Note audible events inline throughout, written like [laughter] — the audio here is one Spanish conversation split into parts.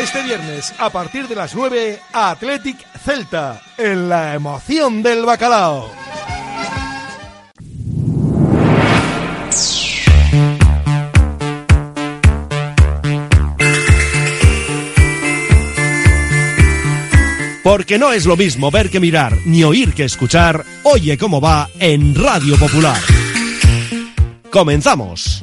Este viernes, a partir de las 9, Athletic Celta, en la emoción del bacalao. Porque no es lo mismo ver que mirar, ni oír que escuchar, oye cómo va en Radio Popular. Comenzamos.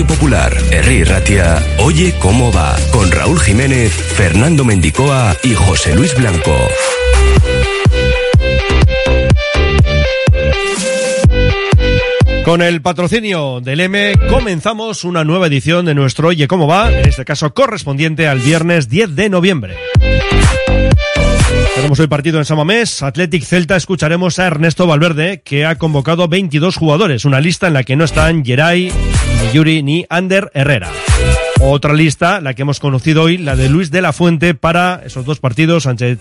Radio Popular, Herri Ratia, Oye cómo va, con Raúl Jiménez, Fernando Mendicoa y José Luis Blanco. Con el patrocinio del M comenzamos una nueva edición de nuestro Oye cómo va, en este caso correspondiente al viernes 10 de noviembre. Tenemos hoy partido en Samamés, Athletic Celta, escucharemos a Ernesto Valverde, que ha convocado 22 jugadores, una lista en la que no están Geray, Yuri ni Ander Herrera. Otra lista, la que hemos conocido hoy, la de Luis de la Fuente para esos dos partidos ante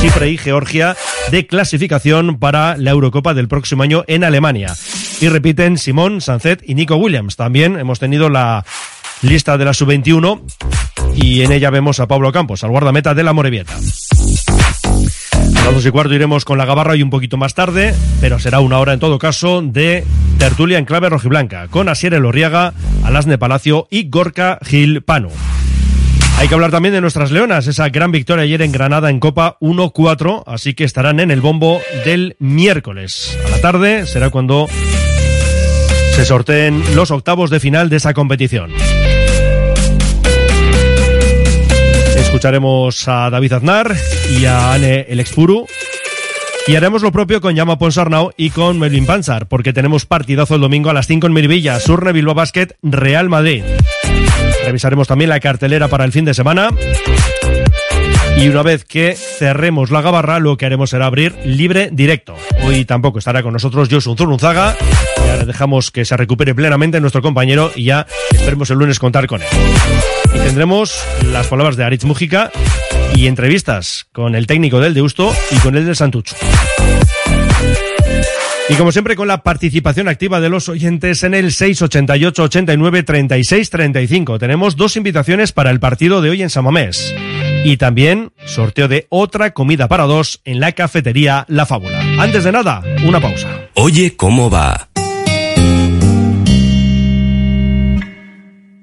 Chipre y Georgia de clasificación para la Eurocopa del próximo año en Alemania. Y repiten Simón, Sancet y Nico Williams. También hemos tenido la lista de la sub-21 y en ella vemos a Pablo Campos, al guardameta de la Morevieta. A las dos y cuarto iremos con la Gabarra y un poquito más tarde, pero será una hora en todo caso de tertulia en clave rojiblanca, con Asier Elorriaga, Alasne Palacio y Gorka Gil Panu. Hay que hablar también de nuestras leonas, esa gran victoria ayer en Granada en Copa 1-4, así que estarán en el bombo del miércoles. A la tarde será cuando se sorteen los octavos de final de esa competición. Escucharemos a David Aznar y a Anne El Expuru. Y haremos lo propio con Llama Ponsarnau y con Melvin Panzar, porque tenemos partidazo el domingo a las 5 en Miribilla, Surne Bilbao Basket, Real Madrid. Revisaremos también la cartelera para el fin de semana. Y una vez que cerremos la gabarra, lo que haremos será abrir libre directo. Hoy tampoco estará con nosotros Josun Zurunzaga. Ya le dejamos que se recupere plenamente nuestro compañero y ya esperemos el lunes contar con él. Y tendremos las palabras de Aritz Mujica y entrevistas con el técnico del Deusto y con el del Santucho. Y como siempre con la participación activa de los oyentes en el 688 89 36 35. Tenemos dos invitaciones para el partido de hoy en Samamés. Y también sorteo de otra comida para dos en la cafetería La Fábula. Antes de nada, una pausa. Oye cómo va.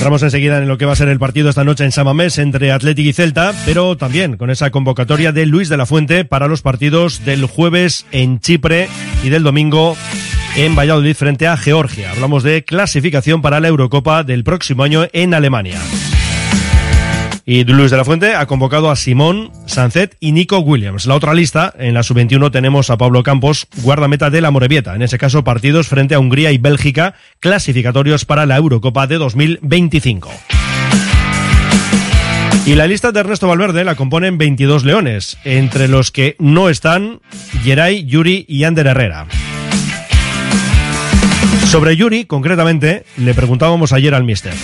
Entramos enseguida en lo que va a ser el partido esta noche en Samamés entre Atlético y Celta, pero también con esa convocatoria de Luis de la Fuente para los partidos del jueves en Chipre y del domingo en Valladolid frente a Georgia. Hablamos de clasificación para la Eurocopa del próximo año en Alemania. Y Luis de la Fuente ha convocado a Simón, Sancet y Nico Williams. La otra lista, en la sub-21 tenemos a Pablo Campos, guardameta de la Morevieta. En ese caso, partidos frente a Hungría y Bélgica, clasificatorios para la Eurocopa de 2025. Y la lista de Ernesto Valverde la componen 22 leones, entre los que no están Geray, Yuri y Ander Herrera. Sobre Yuri, concretamente, le preguntábamos ayer al mister.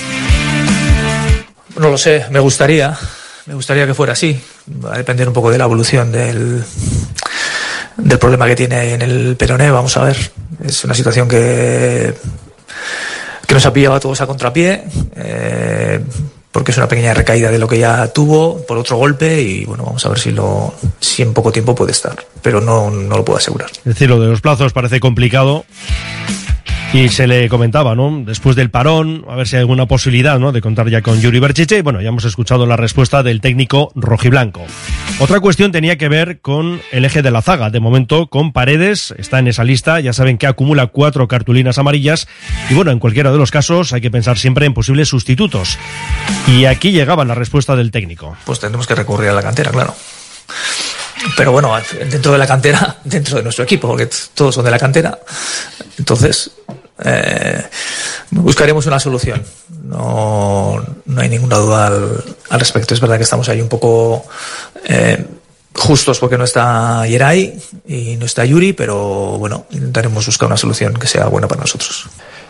No lo sé, me gustaría, me gustaría que fuera así. Va a depender un poco de la evolución del, del problema que tiene en el peroné, vamos a ver. Es una situación que, que nos ha pillado a todos a contrapié, eh, porque es una pequeña recaída de lo que ya tuvo por otro golpe y bueno, vamos a ver si, lo, si en poco tiempo puede estar, pero no, no lo puedo asegurar. Es decir, lo de los plazos parece complicado. Y se le comentaba, ¿no? Después del parón, a ver si hay alguna posibilidad, ¿no? De contar ya con Yuri Berchiche. Bueno, ya hemos escuchado la respuesta del técnico rojiblanco. Otra cuestión tenía que ver con el eje de la zaga. De momento, con Paredes, está en esa lista. Ya saben que acumula cuatro cartulinas amarillas. Y bueno, en cualquiera de los casos hay que pensar siempre en posibles sustitutos. Y aquí llegaba la respuesta del técnico. Pues tendremos que recurrir a la cantera, claro. Pero bueno, dentro de la cantera, [laughs] dentro de nuestro equipo, porque todos son de la cantera. Entonces, eh, buscaremos una solución. No, no hay ninguna duda al, respecto. Es verdad que estamos ahí un poco eh, justos porque no está Yeray y no está Yuri, pero bueno, intentaremos buscar una solución que sea buena para nosotros.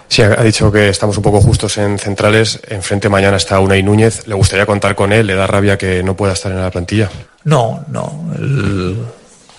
Sí, ha dicho que estamos un poco justos en centrales. Enfrente mañana está Unai Núñez. ¿Le gustaría contar con él? ¿Le da rabia que no pueda estar en la plantilla? No, no. El,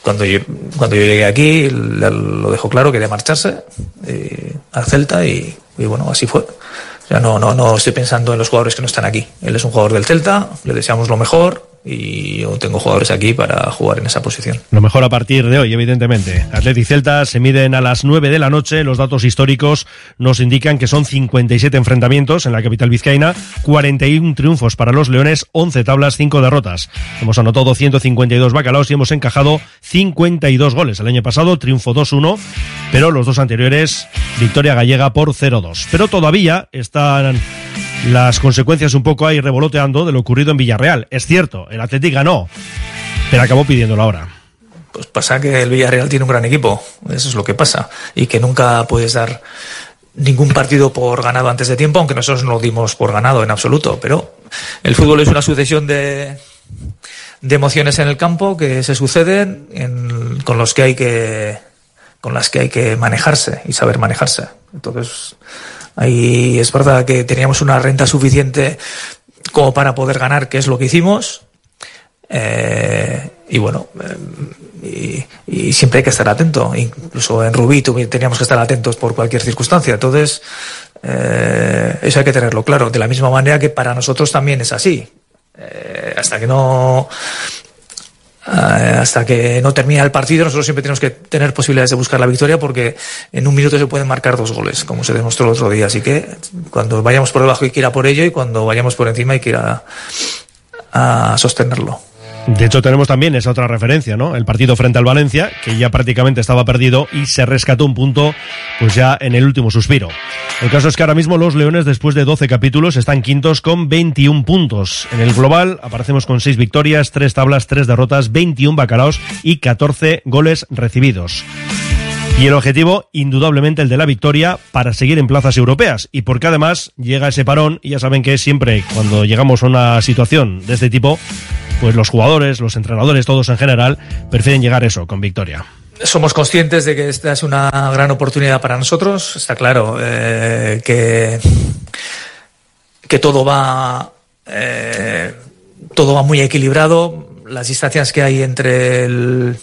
cuando, yo, cuando yo llegué aquí lo dejó claro, quería marcharse eh, al Celta y, y, bueno, así fue. O sea, no, no, no estoy pensando en los jugadores que no están aquí. Él es un jugador del Celta, le deseamos lo mejor y yo tengo jugadores aquí para jugar en esa posición. Lo mejor a partir de hoy, evidentemente. Atleti y Celta se miden a las 9 de la noche. Los datos históricos nos indican que son 57 enfrentamientos en la capital vizcaína, 41 triunfos para los Leones, 11 tablas, 5 derrotas. Hemos anotado 152 bacalaos y hemos encajado 52 goles. El año pasado triunfo 2-1, pero los dos anteriores victoria gallega por 0-2. Pero todavía están las consecuencias un poco ahí revoloteando de lo ocurrido en Villarreal. Es cierto, el Atleti ganó, pero acabó pidiéndolo ahora. Pues pasa que el Villarreal tiene un gran equipo, eso es lo que pasa, y que nunca puedes dar ningún partido por ganado antes de tiempo, aunque nosotros no lo dimos por ganado en absoluto, pero el fútbol es una sucesión de, de emociones en el campo que se suceden en, con los que hay que con las que hay que manejarse y saber manejarse. Entonces, Ahí es verdad que teníamos una renta suficiente como para poder ganar, que es lo que hicimos. Eh, y bueno, eh, y, siempre hay que estar atento. Incluso en Rubí teníamos que estar atentos por cualquier circunstancia. Entonces, eh, eso hay que tenerlo claro. De la misma manera que para nosotros también es así. Hasta que no hasta que no termina el partido, nosotros siempre tenemos que tener posibilidades de buscar la victoria porque en un minuto se pueden marcar dos goles, como se demostró el otro día. Así que cuando vayamos por debajo hay que ir a por ello y cuando vayamos por encima hay que ir a, a sostenerlo. De hecho, tenemos también esa otra referencia, ¿no? El partido frente al Valencia, que ya prácticamente estaba perdido y se rescató un punto, pues ya en el último suspiro. El caso es que ahora mismo los Leones, después de 12 capítulos, están quintos con 21 puntos. En el global aparecemos con 6 victorias, 3 tablas, 3 derrotas, 21 bacalaos y 14 goles recibidos. Y el objetivo, indudablemente, el de la victoria para seguir en plazas europeas. Y porque además llega ese parón, y ya saben que siempre cuando llegamos a una situación de este tipo, pues los jugadores, los entrenadores, todos en general, prefieren llegar eso, con victoria. somos conscientes de que esta es una gran oportunidad para nosotros. Está claro eh, que, que todo va eh, todo va muy equilibrado. Las distancias que hay entre el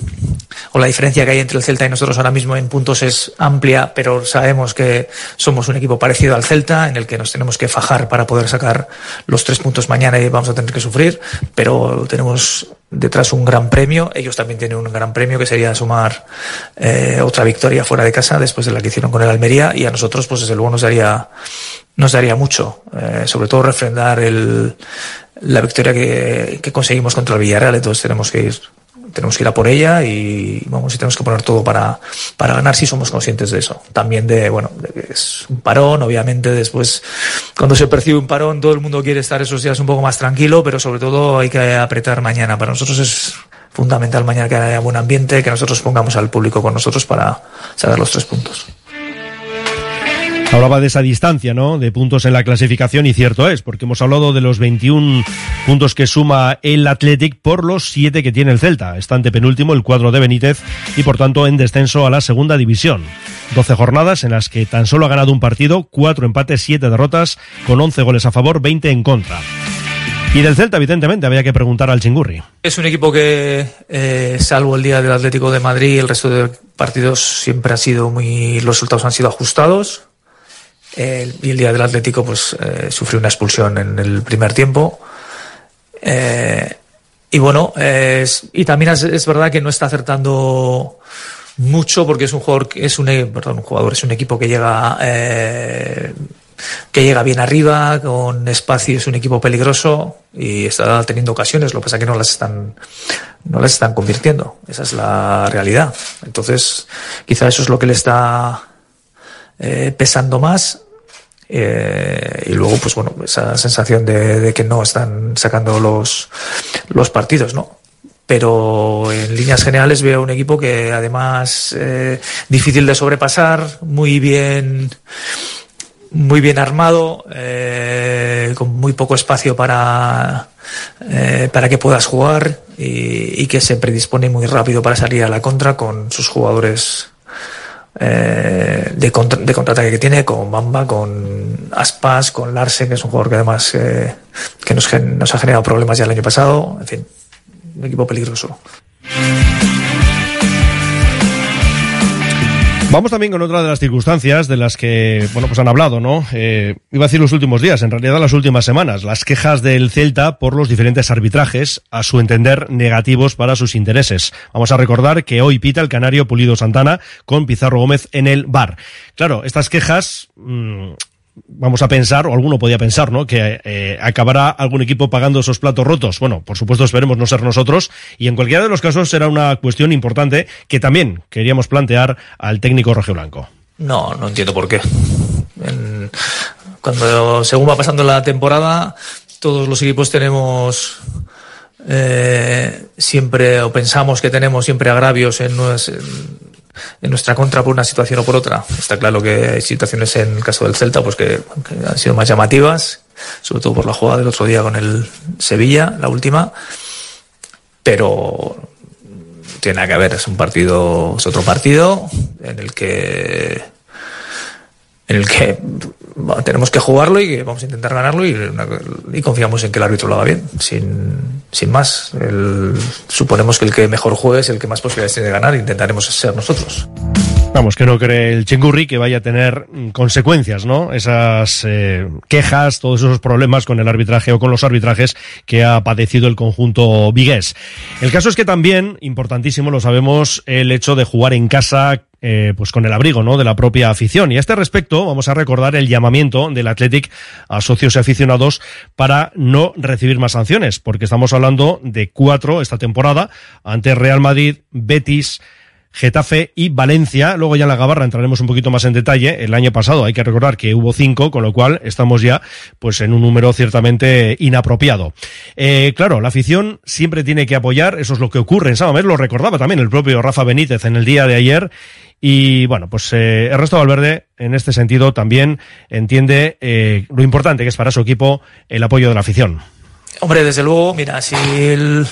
o la diferencia que hay entre el Celta y nosotros ahora mismo en puntos es amplia, pero sabemos que somos un equipo parecido al Celta, en el que nos tenemos que fajar para poder sacar los tres puntos mañana y vamos a tener que sufrir, pero tenemos detrás un gran premio. Ellos también tienen un gran premio que sería sumar eh, otra victoria fuera de casa después de la que hicieron con el Almería y a nosotros, pues desde luego nos daría, nos daría mucho, eh, sobre todo refrendar el, la victoria que, conseguimos contra el Villarreal. Entonces tenemos que ir tenemos que ir a por ella y vamos y tenemos que poner todo para, para ganar si somos conscientes de eso. También de, bueno, de es un parón, obviamente después cuando se percibe un parón todo el mundo quiere estar esos días un poco más tranquilo, pero sobre todo hay que apretar mañana. Para nosotros es fundamental mañana que haya buen ambiente, que nosotros pongamos al público con nosotros para sacar los tres puntos. Hablaba de esa distancia, ¿no? De puntos en la clasificación y cierto es, porque hemos hablado de los 21 puntos que suma el Athletic por los 7 que tiene el Celta. Estante penúltimo el cuadro de Benítez y por tanto en descenso a la segunda división. 12 jornadas en las que tan solo ha ganado un partido, 4 empates, 7 derrotas, con 11 goles a favor, 20 en contra. Y del Celta, evidentemente, había que preguntar al Chingurri. Es un equipo que, eh, salvo el día del Atlético de Madrid, el resto de partidos siempre ha sido muy, los resultados han sido ajustados. Y el día del Atlético, pues, eh, sufrió una expulsión en el primer tiempo. Eh, y bueno, es, y también es, es, verdad que no está acertando mucho porque es un jugador, es un, perdón, un jugador, es un equipo que llega, eh, que llega bien arriba, con espacio, es un equipo peligroso y está teniendo ocasiones, lo que pasa es que no las están, no las están convirtiendo. Esa es la realidad. Entonces, quizá eso es lo que le está pesando más eh, y luego, pues bueno, esa sensación de, que no están sacando los, los partidos, ¿no? Pero en líneas generales veo un equipo que además eh, difícil de sobrepasar, muy bien, muy bien armado, eh, con muy poco espacio para, eh, para que puedas jugar y, y que se predispone muy rápido para salir a la contra con sus jugadores eh, de, contra, de contraataque que tiene con Bamba, con Aspas, con Larsen, que es un jugador que además eh, que nos, nos ha generado problemas ya el año pasado. En fin, un equipo peligroso. Vamos también con otra de las circunstancias de las que, bueno, pues han hablado, ¿no? Eh, iba a decir los últimos días, en realidad las últimas semanas, las quejas del Celta por los diferentes arbitrajes, a su entender, negativos para sus intereses. Vamos a recordar que hoy pita el canario Pulido Santana con Pizarro Gómez en el bar. Claro, estas quejas, mmm, vamos a pensar, o alguno podía pensar, ¿no? Que eh, acabará algún equipo pagando esos platos rotos. Bueno, por supuesto esperemos no ser nosotros y en cualquiera de los casos será una cuestión importante que también queríamos plantear al técnico rojiblanco. No, no entiendo por qué. Cuando según va pasando la temporada, todos los equipos tenemos eh, siempre o pensamos que tenemos siempre agravios en, en en nuestra contra por una situación o por otra. Está claro que hay situaciones en el caso del Celta pues que, han sido más llamativas, sobre todo por la jugada del otro día con el Sevilla, la última, pero tiene que ver, es un partido, es otro partido en el que en el que tenemos que jugarlo y vamos a intentar ganarlo y, confiamos en que el árbitro lo haga bien, sin, sin más. El, suponemos que el que mejor juegue es el que más posibilidades tiene de ganar intentaremos ser nosotros. Vamos, que no cree el Chingurri que vaya a tener consecuencias, ¿no? Esas eh, quejas, todos esos problemas con el arbitraje o con los arbitrajes que ha padecido el conjunto vigués. El caso es que también, importantísimo, lo sabemos, el hecho de jugar en casa eh, pues con el abrigo ¿no? de la propia afición. Y a este respecto vamos a recordar el llamamiento del Athletic a socios y aficionados para no recibir más sanciones, porque estamos hablando de cuatro esta temporada ante Real Madrid, Betis, Getafe y Valencia. Luego ya en la Gabarra entraremos un poquito más en detalle. El año pasado hay que recordar que hubo cinco, con lo cual estamos ya pues en un número ciertamente inapropiado. Eh, claro, la afición siempre tiene que apoyar, eso es lo que ocurre en Samamés, lo recordaba también el propio Rafa Benítez en el día de ayer. Y bueno, pues eh, Ernesto Valverde en este sentido también entiende eh, lo importante que es para su equipo el apoyo de la afición. Hombre, desde luego, mira, si el...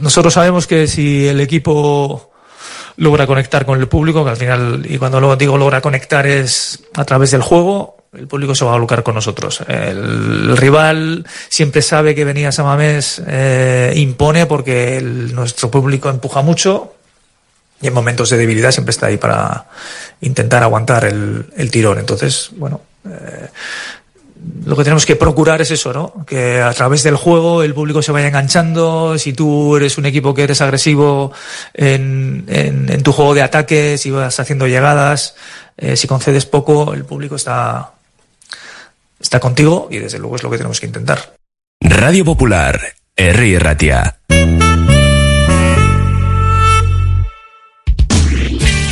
nosotros sabemos que si el equipo logra conectar con el público, que al final, y cuando lo digo logra conectar es a través del juego, el público se va a lucrar con nosotros. El, rival siempre sabe que venía Samamés eh, impone porque nuestro público empuja mucho y en momentos de debilidad siempre está ahí para intentar aguantar el, tirón. Entonces, bueno, eh, lo que tenemos que procurar es eso, ¿no? Que a través del juego el público se vaya enganchando. Si tú eres un equipo que eres agresivo en, en, tu juego de ataque, si vas haciendo llegadas, eh, si concedes poco, el público está, está contigo y desde luego es lo que tenemos que intentar. Radio Popular, R. Ratia.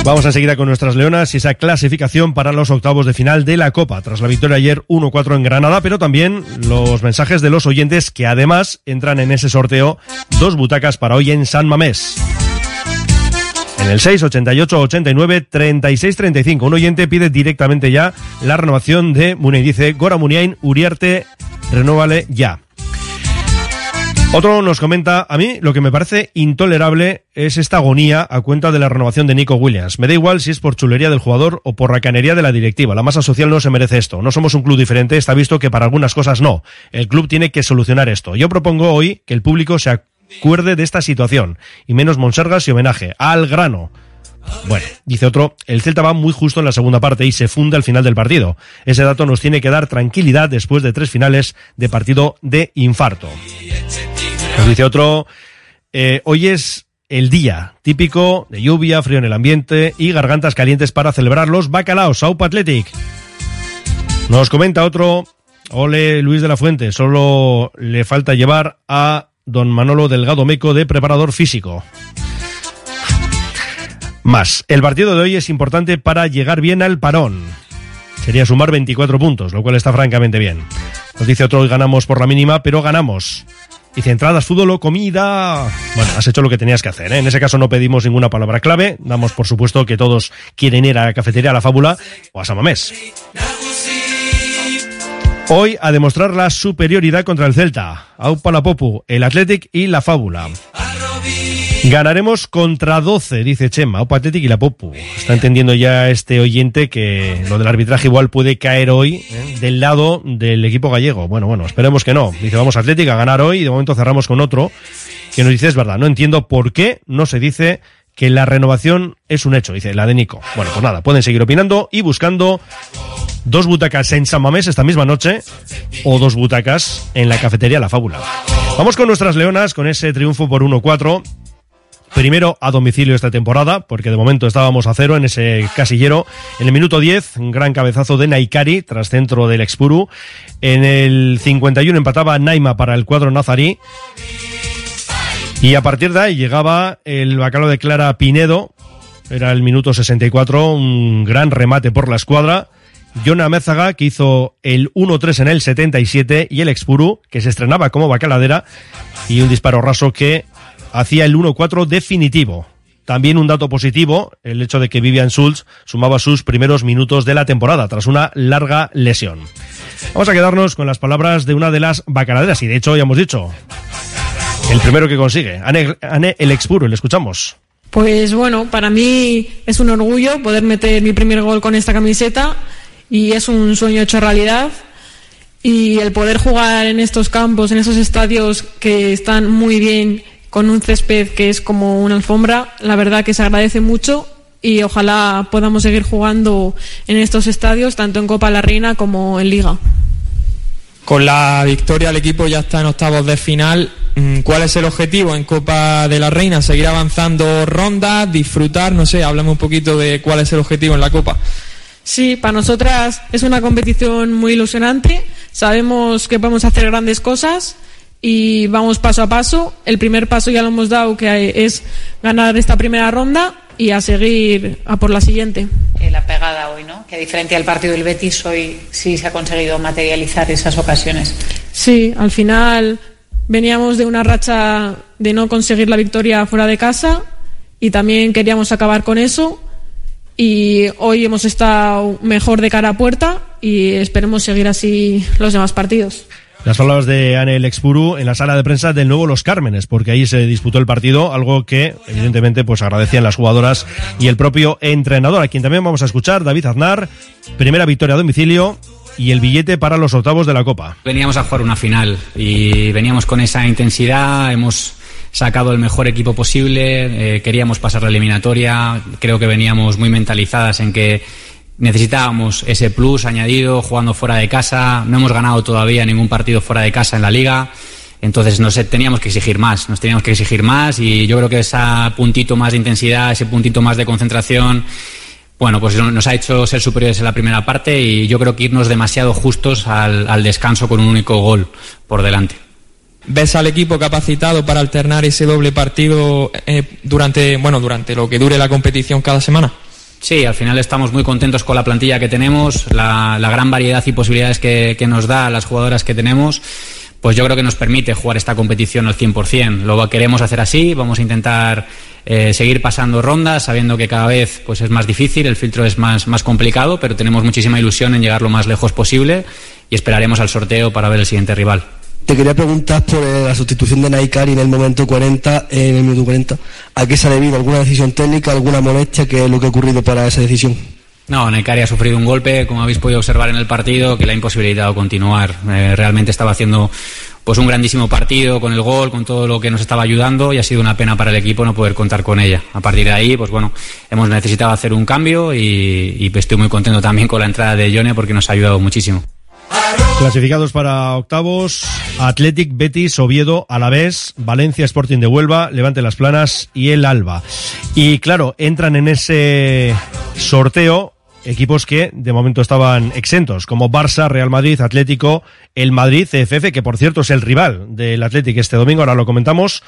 17. Vamos enseguida con nuestras leonas y esa clasificación para los octavos de final de la Copa, tras la victoria ayer 1-4 en Granada, pero también los mensajes de los oyentes que además entran en ese sorteo dos butacas para hoy en San Mamés. En el 688 89 36 35. Un oyente pide directamente ya la renovación de Munei. Dice Gora Muniain Uriarte, renóvale ya. Otro nos comenta, a mí lo que me parece intolerable es esta agonía a cuenta de la renovación de Nico Williams. Me da igual si es por chulería del jugador o por racanería de la directiva. La masa social no se merece esto. No somos un club diferente, está visto que para algunas cosas no. El club tiene que solucionar esto. Yo propongo hoy que el público se acuerde de esta situación y menos monsergas y homenaje. Al grano. Bueno, dice otro, el Celta va muy justo en la segunda parte y se funde al final del partido. Ese dato nos tiene que dar tranquilidad después de tres finales de partido de infarto. Nos dice otro, eh, hoy es el día típico de lluvia, frío en el ambiente y gargantas calientes para celebrar los bacalaos, Saupa Athletic. Nos comenta otro, ole Luis de la Fuente, solo le falta llevar a don Manolo Delgado Meco de preparador físico. Más, el partido de hoy es importante para llegar bien al parón. Sería sumar 24 puntos, lo cual está francamente bien. Nos dice otro, hoy ganamos por la mínima, pero ganamos. Dice entradas, fútbol o comida. Bueno, has hecho lo que tenías que hacer. ¿eh? En ese caso no pedimos ninguna palabra clave. Damos por supuesto que todos quieren ir a la cafetería, a la fábula o a Samamés. Hoy a demostrar la superioridad contra el Celta. Aupa la Popu, el Athletic y la Fábula. Ganaremos contra 12, dice Chema, Athletic y la Popu. Está entendiendo ya este oyente que lo del arbitraje igual puede caer hoy ¿eh? del lado del equipo gallego. Bueno, bueno, esperemos que no. Dice, vamos Athletic a ganar hoy de momento cerramos con otro que nos dice, es verdad, no entiendo por qué no se dice que la renovación es un hecho, dice la de Nico. Bueno, pues nada, pueden seguir opinando y buscando dos butacas en San Mamés esta misma noche o dos butacas en la cafetería La Fábula. Vamos con nuestras leonas, con ese triunfo por 1-4 primero a domicilio esta temporada, porque de momento estábamos a cero en ese casillero. En el minuto 10, un gran cabezazo de Naikari tras centro del Expuru. En el 51 empataba Naima para el cuadro nazarí. Y a partir de ahí llegaba el bacalao de Clara Pinedo. Era el minuto 64, un gran remate por la escuadra. Jonah Mézaga, que hizo el 1-3 en el 77, y el Expuru, que se estrenaba como bacaladera, y un disparo raso que hacía el 1-4 definitivo. También un dato positivo, el hecho de que Vivian Schultz sumaba sus primeros minutos de la temporada tras una larga lesión. Vamos a quedarnos con las palabras de una de las bacaladeras, y de hecho ya hemos dicho, el primero que consigue, Ane, Ane el Expuru, le escuchamos. Pues bueno, para mí es un orgullo poder meter mi primer gol con esta camiseta y es un sueño hecho realidad. Y el poder jugar en estos campos, en esos estadios que están muy bien, con un césped que es como una alfombra, la verdad que se agradece mucho y ojalá podamos seguir jugando en estos estadios, tanto en Copa La Reina como en Liga. Con la victoria el equipo ya está en octavos de final. Mm, ¿Cuál es el objetivo en Copa de la Reina? ¿Seguir avanzando rondas? ¿Disfrutar? No sé, háblame un poquito de cuál es el objetivo en la Copa. Sí, para nosotras es una competición muy ilusionante. Sabemos que podemos hacer grandes cosas y vamos paso a paso. El primer paso ya lo hemos dado, que es ganar esta primera ronda y a seguir a por la siguiente. Eh, la pegada hoy, ¿no? Que a diferencia del partido del Betis, hoy sí se ha conseguido materializar esas ocasiones. Sí, al final veníamos de una racha de no conseguir la victoria fuera de casa y también queríamos acabar con eso y hoy hemos estado mejor de cara a puerta y esperemos seguir así los demás partidos. Las palabras de Anel Expuru en la sala de prensa del nuevo Los Cármenes, porque ahí se disputó el partido, algo que evidentemente pues agradecían las jugadoras y el propio entrenador, a quien también vamos a escuchar, David Aznar, primera victoria a domicilio y el billete para los octavos de la Copa. Veníamos a jugar una final y veníamos con esa intensidad, hemos sacado el mejor equipo posible, eh, queríamos pasar la eliminatoria, creo que veníamos muy mentalizadas en que necesitábamos ese plus añadido jugando fuera de casa, no hemos ganado todavía ningún partido fuera de casa en la liga. Entonces nos teníamos que exigir más, nos teníamos que exigir más y yo creo que ese puntito más de intensidad, ese puntito más de concentración, bueno, pues nos ha hecho ser superiores en la primera parte y yo creo que irnos demasiado justos al, al descanso con un único gol por delante. ¿Ves al equipo capacitado para alternar ese doble partido eh, durante, bueno, durante lo que dure la competición cada semana? Sí, al final estamos muy contentos con la plantilla que tenemos, la, gran variedad y posibilidades que, que, nos da las jugadoras que tenemos. Pues yo creo que nos permite jugar esta competición al 100%. Lo queremos hacer así, vamos a intentar eh, seguir pasando rondas, sabiendo que cada vez pues, es más difícil, el filtro es más, más complicado, pero tenemos muchísima ilusión en llegar lo más lejos posible y esperaremos al sorteo para ver el siguiente rival. Te quería preguntar por eh, la sustitución de Naikari en el momento 40, en el minuto 40. ¿A qué se ha debido? ¿Alguna decisión técnica, alguna molestia? ¿Qué es lo que ha ocurrido para esa decisión? No, Naikari ha sufrido un golpe, como habéis podido observar en el partido, que le ha imposibilitado continuar. Eh, realmente estaba haciendo pues un grandísimo partido con el gol, con todo lo que nos estaba ayudando y ha sido una pena para el equipo no poder contar con ella. A partir de ahí, pues bueno, hemos necesitado hacer un cambio y, y estoy muy contento también con la entrada de Yone porque nos ha ayudado muchísimo. Clasificados para octavos, Athletic, Betis, Oviedo, Alavés, Valencia, Sporting de Huelva, Levante Las Planas y el Alba. Y claro, entran en ese sorteo equipos que de momento estaban exentos, como Barça, Real Madrid, Atlético, el Madrid, CFF, que por cierto es el rival del Atlético este domingo, ahora lo comentamos,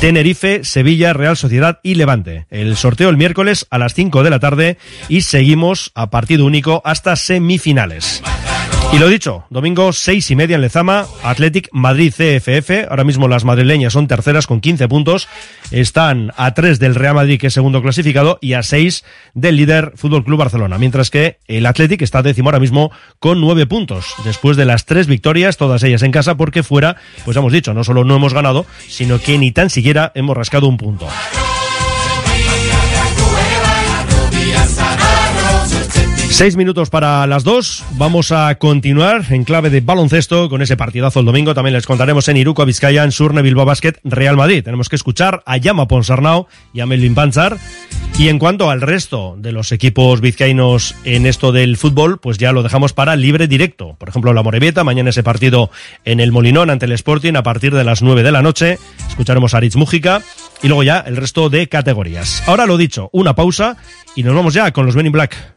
Tenerife, Sevilla, Real Sociedad y Levante. El sorteo el miércoles a las 5 de la tarde y seguimos a partido único hasta semifinales. Y lo dicho, domingo seis y media en Lezama, Athletic Madrid CFF. Ahora mismo las madrileñas son terceras con 15 puntos. Están a tres del Real Madrid, que es segundo clasificado, y a seis del líder Fútbol Club Barcelona. Mientras que el Athletic está décimo ahora mismo con nueve puntos. Después de las tres victorias, todas ellas en casa, porque fuera, pues hemos dicho, no solo no hemos ganado, sino que ni tan siquiera hemos rascado un punto. Seis minutos para las dos. Vamos a continuar en clave de baloncesto con ese partidazo el domingo. También les contaremos en Iruko, Vizcaya, en Surne, Bilbao Basket, Real Madrid. Tenemos que escuchar a Yama Ponsarnau y a Melvin Panzar. Y en cuanto al resto de los equipos vizcaínos en esto del fútbol, pues ya lo dejamos para libre directo. Por ejemplo, la Morevieta, mañana ese partido en el Molinón ante el Sporting a partir de las nueve de la noche. Escucharemos a Aritz Mújica y luego ya el resto de categorías. Ahora lo dicho, una pausa y nos vamos ya con los Men in Black.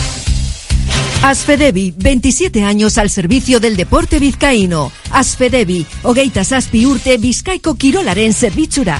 Asfedevi, 27 años al servicio del deporte vizcaíno. Asfedevi, Ogeitas Aspi Urte, Vizcaico Kirolaren zerbitzura.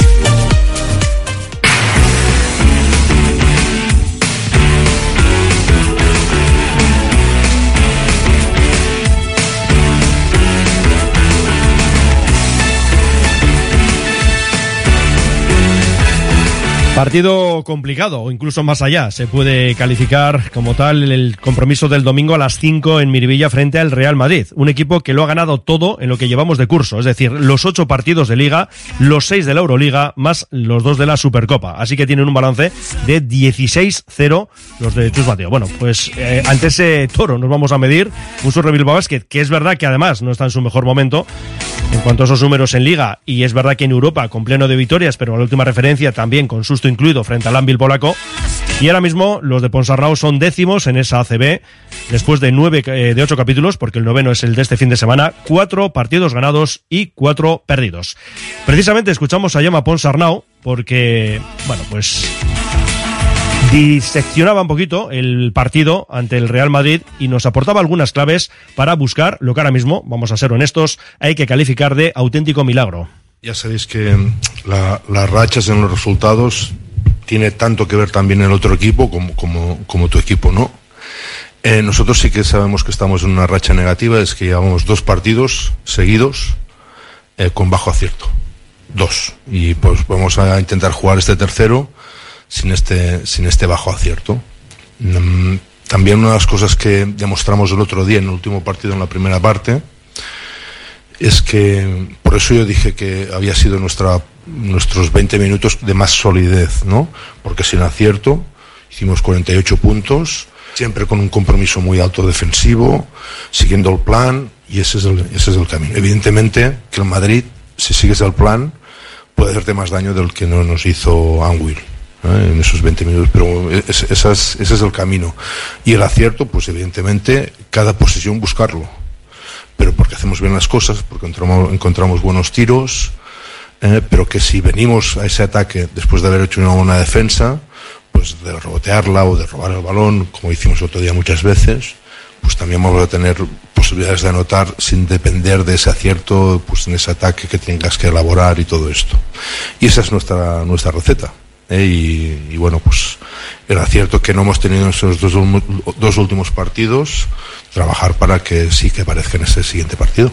Partido complicado, o incluso más allá. Se puede calificar como tal el compromiso del domingo a las 5 en Miribilla frente al Real Madrid. Un equipo que lo ha ganado todo en lo que llevamos de curso. Es decir, los ocho partidos de Liga, los seis de la Euroliga, más los dos de la Supercopa. Así que tienen un balance de 16-0 los de Chus Mateo. Bueno, pues eh, ante ese toro nos vamos a medir un Surre Bilbao que es verdad que además no está en su mejor momento en cuanto a esos números en Liga. Y es verdad que en Europa, con pleno de victorias, pero a la última referencia también con susto incluido frente al Anvil polaco. Y ahora mismo los de Ponsarrao son décimos en esa ACB, después de nueve eh, de ocho capítulos, porque el noveno es el de este fin de semana, cuatro partidos ganados y cuatro perdidos. Precisamente escuchamos a Llama Ponsarnau, porque, bueno, pues diseccionaba un poquito el partido ante el Real Madrid y nos aportaba algunas claves para buscar lo que ahora mismo, vamos a ser honestos, hay que calificar de auténtico milagro. Ya sabéis que la- las rachas en los resultados tiene tanto que ver también el otro equipo como, como, como tu equipo, ¿no? Eh, nosotros sí que sabemos que estamos en una racha negativa, es que llevamos dos partidos seguidos eh, con bajo acierto. Dos. Y pues vamos a intentar jugar este tercero sin este, sin este bajo acierto. Mm, También una de las cosas que demostramos el otro día en el último partido en la primera parte es que por eso yo dije que había sido nuestra, nuestros 20 minutos de más solidez, ¿no? Porque sin acierto hicimos 48 puntos, siempre con un compromiso muy alto defensivo, siguiendo el plan y ese es el, ese es el camino. Evidentemente que el Madrid, si sigues el plan, puede hacerte más daño del que no nos hizo Anguil. ¿Eh? en esos 20 minutos, pero es- esa es- ese es el camino. Y el acierto, pues evidentemente, cada posición buscarlo pero porque hacemos bien las cosas, porque encontramos, encontramos buenos tiros, eh, pero que si venimos a ese ataque después de haber hecho una buena defensa, pues de rebotearla o de robar el balón, como hicimos el otro día muchas veces, pues también vamos a tener posibilidades de anotar sin depender de ese acierto, pues en ese ataque que tengas que elaborar y todo esto. Y esa es nuestra, nuestra receta. ¿Eh? y, y, bueno, pues era cierto que no hemos tenido esos dos, dos últimos partidos, trabajar para que sí que aparezca en ese siguiente partido.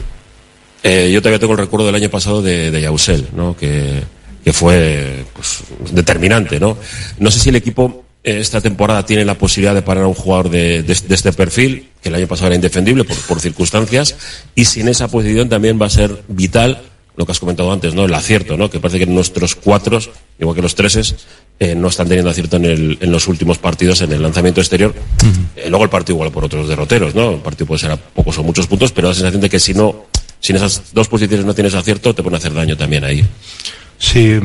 Eh, yo todavía tengo el recuerdo del año pasado de, de Yausel, ¿no? que, que fue pues, determinante. ¿no? no sé si el equipo eh, esta temporada tiene la posibilidad de parar a un jugador de, de, de este perfil, que el año pasado era indefendible por, por, circunstancias, y si en esa posición también va a ser vital lo que has comentado antes, ¿no? El acierto, ¿no? Que parece que nuestros cuatro, igual que los treses, eh, no están teniendo acierto en, el, en, los últimos partidos en el lanzamiento exterior. Uh -huh. eh, luego el partido igual por otros derroteros, ¿no? El partido puede ser a pocos o muchos puntos, pero la sensación de que si no, si en esas dos posiciones no tienes acierto, te pueden hacer daño también ahí. Sí,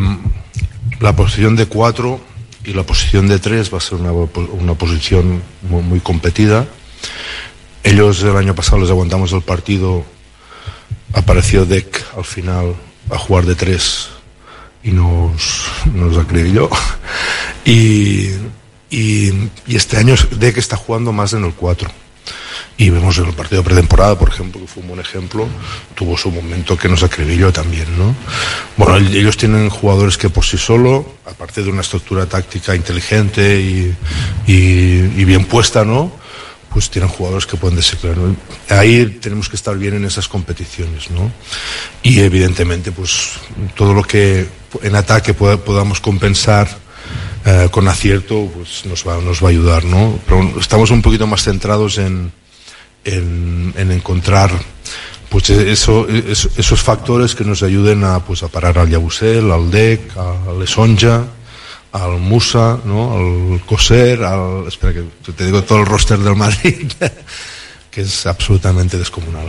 la posición de cuatro y la posición de tres va a ser una, una posición muy, muy competida. Ellos el año pasado les aguantamos el partido apareció Deck al final a jugar de tres y nos, nos acribilló. Y, y, y, este año Deck está jugando más en el 4. Y vemos en el partido de pretemporada, por ejemplo, que fue un buen ejemplo, tuvo su momento que nos acribilló también, ¿no? Bueno, ellos tienen jugadores que por sí solo, aparte de una estructura táctica inteligente y, y, y bien puesta, ¿no? Pues tienen jugadores que pueden desequilibrar. Ahí tenemos que estar bien en esas competiciones, ¿no? Y evidentemente, pues todo lo que en ataque podamos compensar eh, con acierto, pues nos va, nos va a ayudar, ¿no? Pero estamos un poquito más centrados en, en, en encontrar pues eso, eso, esos factores que nos ayuden a, pues, a parar al Yabusel, al DEC, al Esonja, al Musa, ¿no? al Coser, al. Espera, que te digo todo el roster del Madrid, [laughs] que es absolutamente descomunal.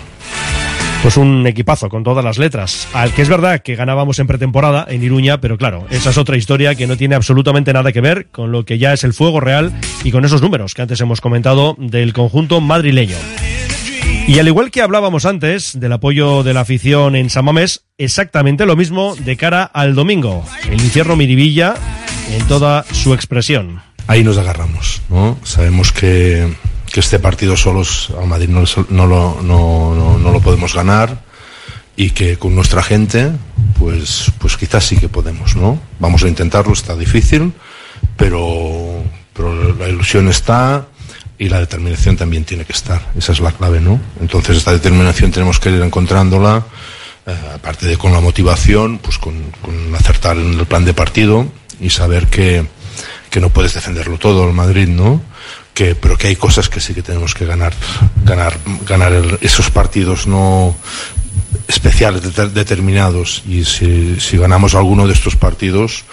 Pues un equipazo con todas las letras. Al que es verdad que ganábamos en pretemporada en Iruña, pero claro, esa es otra historia que no tiene absolutamente nada que ver con lo que ya es el fuego real y con esos números que antes hemos comentado del conjunto madrileño. Y al igual que hablábamos antes del apoyo de la afición en San Mamés, exactamente lo mismo de cara al domingo. El infierno Miribilla en toda su expresión. Ahí nos agarramos, ¿no? Sabemos que, que este partido solos al Madrid no, lo, no, lo podemos ganar y que con nuestra gente, pues, pues quizás sí que podemos, ¿no? Vamos a intentarlo, está difícil, pero, pero la ilusión está y la determinación también tiene que estar. Esa es la clave, ¿no? Entonces esta determinación tenemos que ir encontrándola, eh, aparte de con la motivación, pues con, con acertar en el plan de partido y saber que, que no puedes defenderlo todo el Madrid, ¿no? Que, pero que hay cosas que sí que tenemos que ganar, ganar, ganar el, esos partidos no especiales, de, determinados. Y si, si, ganamos alguno de estos partidos,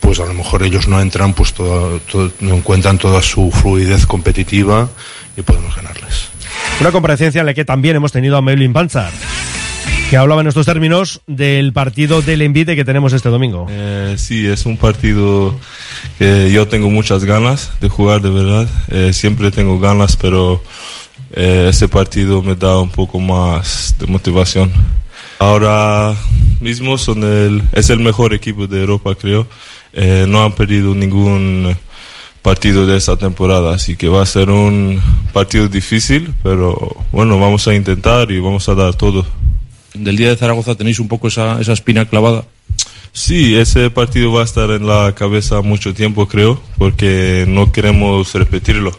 pues a lo mejor ellos no entran, pues todo, todo, no encuentran toda su fluidez competitiva y podemos ganarles. Una comparecencia en la que también hemos tenido a Melvin Panzar que hablaba en estos términos del partido del envite que tenemos este domingo. Eh, sí, es un partido que yo tengo muchas ganas de jugar, de verdad. Eh, siempre tengo ganas, pero eh, este partido me da un poco más de motivación. Ahora mismo son el, es el mejor equipo de Europa, creo. no han perdido ningún partido de esta temporada, así que va a ser un partido difícil, pero bueno, vamos a intentar y vamos a dar todo del día de Zaragoza tenéis un poco esa, esa espina clavada. Sí, ese partido va a estar en la cabeza mucho tiempo, creo, porque no queremos repetirlo.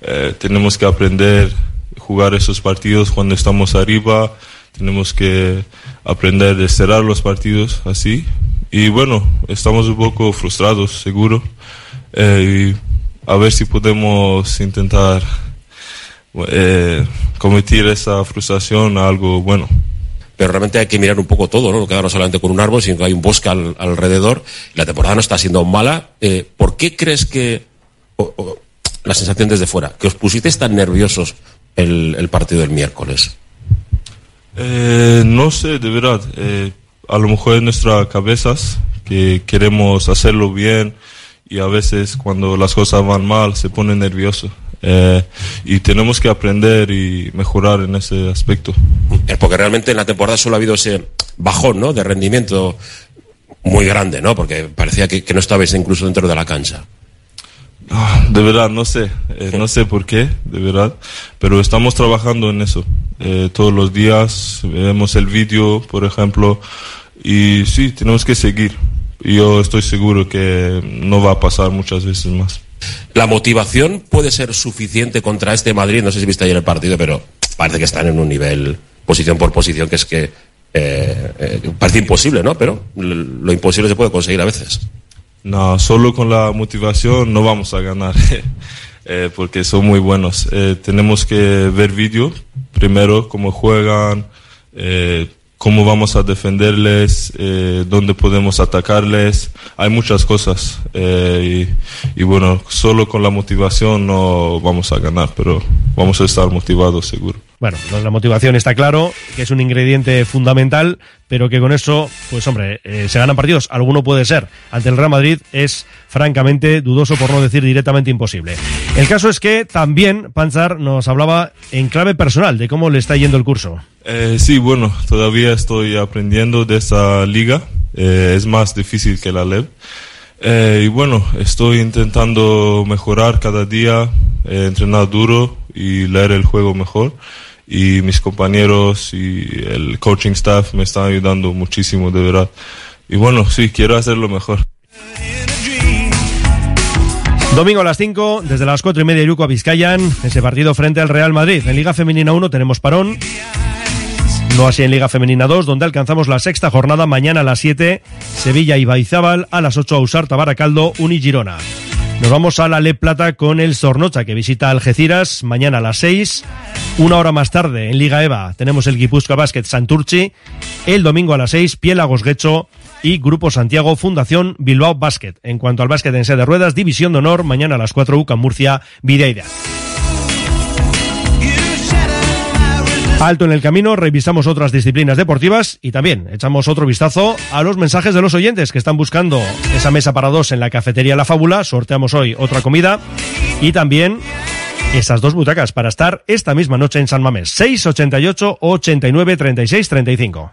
Eh, tenemos que aprender jugar esos partidos cuando estamos arriba, tenemos que aprender a cerrar los partidos así. Y bueno, estamos un poco frustrados, seguro. Eh, a ver si podemos intentar eh, convertir esa frustración a algo bueno pero realmente hay que mirar un poco todo, ¿no? No quedarnos solamente con un árbol, sino que hay un bosque al, alrededor. La temporada no está siendo mala. Eh, ¿Por qué crees que, o, o, la sensación desde fuera, que os pusisteis tan nerviosos el, el partido del miércoles? Eh, no sé, de verdad. Eh, a lo mejor en nuestras cabezas, que queremos hacerlo bien y a veces cuando las cosas van mal se pone nervioso. Eh, y tenemos que aprender y mejorar en ese aspecto. Porque realmente en la temporada solo ha habido ese bajón ¿no? de rendimiento muy grande, ¿no? Porque parecía que, que no estabais incluso dentro de la cancha. Ah, de verdad, no sé, eh, no sé por qué, de verdad, pero estamos trabajando en eso. Eh, todos los días vemos el vídeo, por ejemplo, y sí, tenemos que seguir. yo estoy seguro que no va a pasar muchas veces más. La motivación puede ser suficiente contra este Madrid. No sé si viste ayer el partido, pero parece que están en un nivel, posición por posición, que es que eh, eh, parece imposible, ¿no? Pero lo imposible se puede conseguir a veces. No, solo con la motivación no vamos a ganar, [laughs] eh, porque son muy buenos. Tenemos que ver vídeo primero, cómo juegan, cómo vamos a defenderles, eh, dónde podemos atacarles. Hay muchas cosas eh, y, y bueno, solo con la motivación no vamos a ganar, pero vamos a estar motivados seguro. Bueno, la motivación está claro, que es un ingrediente fundamental, pero que con eso, pues hombre, eh, se ganan partidos. Alguno puede ser. Ante el Real Madrid es francamente dudoso, por no decir directamente imposible. El caso es que también Panzar nos hablaba en clave personal de cómo le está yendo el curso. Eh, sí, bueno, todavía estoy aprendiendo de esta liga. Eh, es más difícil que la LEB. Eh, y bueno, estoy intentando mejorar cada día, eh, entrenar duro y leer el juego mejor. Y mis compañeros y el coaching staff me están ayudando muchísimo, de verdad. Y bueno, sí, quiero hacerlo mejor. Domingo a las 5, desde las 4 y media Iruko a Vizcayan, ese partido frente al Real Madrid. En Liga Femenina 1 tenemos parón. No así en Liga Femenina 2, donde alcanzamos la sexta jornada mañana a las 7, Sevilla y Baizábal, a las 8 Ausarta, Baracaldo, Uni Girona. Nos vamos a la Le Plata con el Zornocha, que visita Algeciras mañana a las 6. Una hora más tarde, en Liga EVA, tenemos el Guipúzcoa Basket Santurchi. El domingo a las 6, Piélagos Guecho y Grupo Santiago Fundación Bilbao Basket. En cuanto al básquet en sede de ruedas, División de Honor, mañana a las 4 UCAM Murcia, Videira. Alto en el camino, revisamos otras disciplinas deportivas y también echamos otro vistazo a los mensajes de los oyentes que están buscando esa mesa para dos en la cafetería La Fábula. Sorteamos hoy otra comida y también esas dos butacas para estar esta misma noche en San Mamés. 688 89 36 35.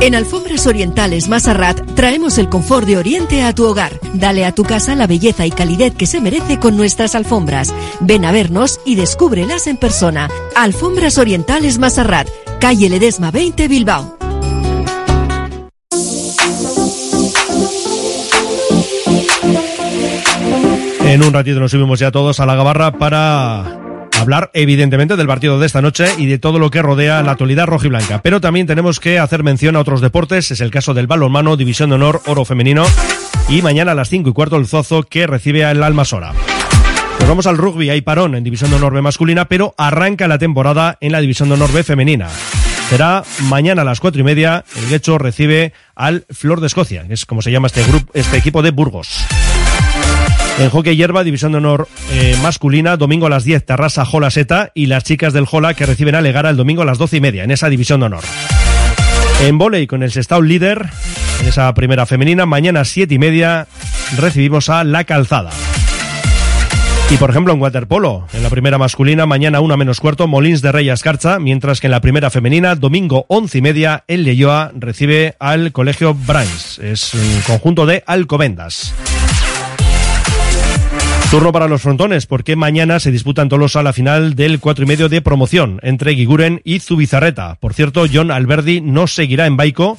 En Alfombras Orientales Masarrat traemos el confort de Oriente a tu hogar. Dale a tu casa la belleza y calidez que se merece con nuestras alfombras. Ven a vernos y descúbrelas en persona. Alfombras Orientales Masarrat, calle Ledesma 20 Bilbao. En un ratito nos subimos ya todos a la gabarra para hablar evidentemente del partido de esta noche y de todo lo que rodea la actualidad rojiblanca. Pero también tenemos que hacer mención a otros deportes, es el caso del balonmano, División de Honor, Oro Femenino y mañana a las 5 y cuarto el Zozo que recibe al Almasora. Nos vamos al rugby, hay parón en División de Honor B masculina, pero arranca la temporada en la División de Honor B femenina. Será mañana a las cuatro y media, el Guecho recibe al Flor de Escocia, que es como se llama este este equipo de Burgos. En hockey hierba, división de honor eh, masculina, domingo a las 10, Terrassa Jola Seta y las chicas del Jola que reciben a Legara el domingo a las 12 y media en esa división de honor. En volei con el Sestao líder en esa primera femenina, mañana a 7 y media recibimos a La Calzada. Y por ejemplo en waterpolo, en la primera masculina, mañana una menos cuarto, Molins de Rey Escarcha, mientras que en la primera femenina, domingo once y media, el Leyoa recibe al Colegio Brains. Es un conjunto de Alcobendas. Turno para los frontones, porque mañana se disputa en Tolosa la final del cuatro y medio de promoción entre Guiguren y Zubizarreta. Por cierto, John Alberdi no seguirá en Baico.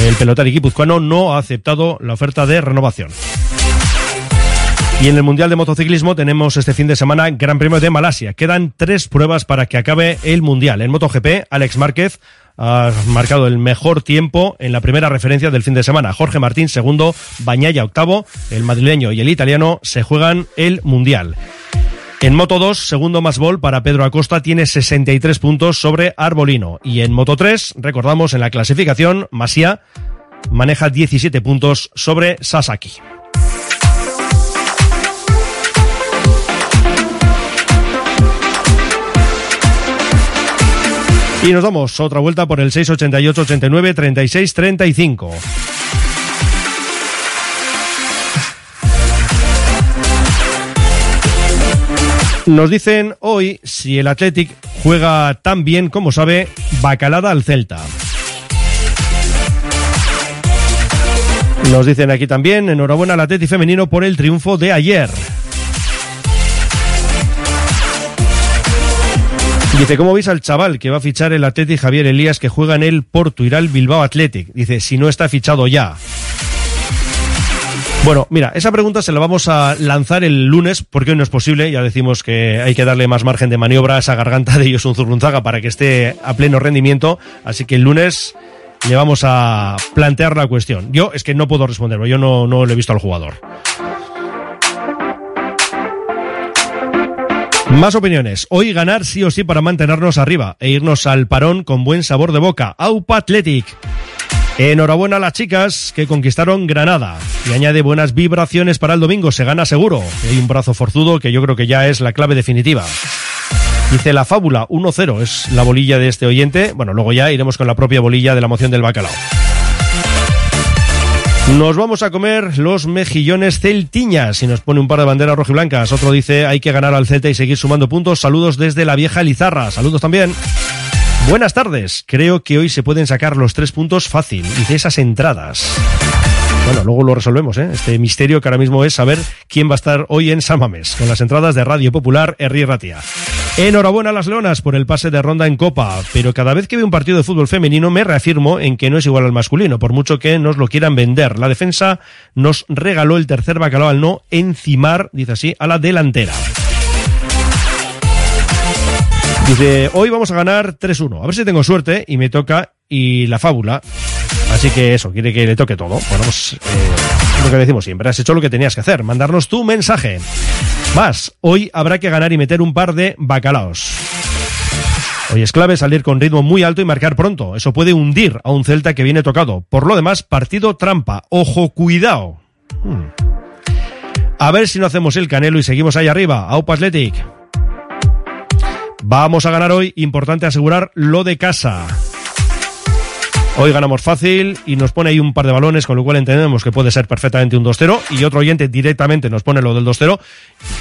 El pelotari guipuzcoano no ha aceptado la oferta de renovación. Y en el Mundial de Motociclismo tenemos este fin de semana Gran Premio de Malasia. Quedan tres pruebas para que acabe el Mundial. En MotoGP, Alex Márquez ha marcado el mejor tiempo en la primera referencia del fin de semana. Jorge Martín, segundo, Bañaya, octavo. El madrileño y el italiano se juegan el Mundial. En Moto 2, segundo más gol para Pedro Acosta, tiene 63 puntos sobre Arbolino. Y en Moto 3, recordamos en la clasificación, Masia maneja 17 puntos sobre Sasaki. Y nos damos otra vuelta por el 688 89 36 35. Nos dicen hoy si el Athletic juega tan bien como sabe, bacalada al Celta. Nos dicen aquí también, enhorabuena al Athletic femenino por el triunfo de ayer. Dice, ¿cómo veis al chaval que va a fichar el Athletic Javier Elías que juega en el Portuiral Bilbao Athletic? Dice, si no está fichado ya. Bueno, mira, esa pregunta se la vamos a lanzar el lunes, porque hoy no es posible, ya decimos que hay que darle más margen de maniobra a esa garganta de un Zurrunzaga para que esté a pleno rendimiento, así que el lunes le vamos a plantear la cuestión. Yo es que no puedo responderlo, yo no, no le he visto al jugador. Más opiniones. Hoy ganar sí o sí para mantenernos arriba e irnos al parón con buen sabor de boca. Aupa Athletic. Enhorabuena a las chicas que conquistaron Granada y añade buenas vibraciones para el domingo. Se gana seguro. Hay un brazo forzudo que yo creo que ya es la clave definitiva. Dice la fábula 1-0 es la bolilla de este oyente. Bueno, luego ya iremos con la propia bolilla de la moción del bacalao. Nos vamos a comer los mejillones celtiñas y nos pone un par de banderas rojiblancas. Otro dice hay que ganar al Celta y seguir sumando puntos. Saludos desde la vieja Lizarra. Saludos también. Buenas tardes. Creo que hoy se pueden sacar los tres puntos fácil. Dice esas entradas. Bueno, luego lo resolvemos, ¿eh? Este misterio que ahora mismo es saber quién va a estar hoy en Samames, con las entradas de Radio Popular Herri Ratia. Enhorabuena a las Leonas por el pase de ronda en Copa, pero cada vez que veo un partido de fútbol femenino me reafirmo en que no es igual al masculino, por mucho que nos lo quieran vender. La defensa nos regaló el tercer bacalao al no encimar, dice así, a la delantera. Dice, hoy vamos a ganar 3-1. A ver si tengo suerte y me toca y la fábula. Así que eso, quiere que le toque todo. Bueno, pues eh, lo que decimos siempre, has hecho lo que tenías que hacer. Mandarnos tu mensaje. Más, hoy habrá que ganar y meter un par de bacalaos. Hoy es clave salir con ritmo muy alto y marcar pronto. Eso puede hundir a un Celta que viene tocado. Por lo demás, partido trampa. Ojo, cuidado. Hmm. A ver si no hacemos el canelo y seguimos ahí arriba. Aupa Athletic. Vamos a ganar hoy. Importante asegurar lo de casa. Hoy ganamos fácil y nos pone ahí un par de balones, con lo cual entendemos que puede ser perfectamente un 2-0. Y otro oyente directamente nos pone lo del 2-0.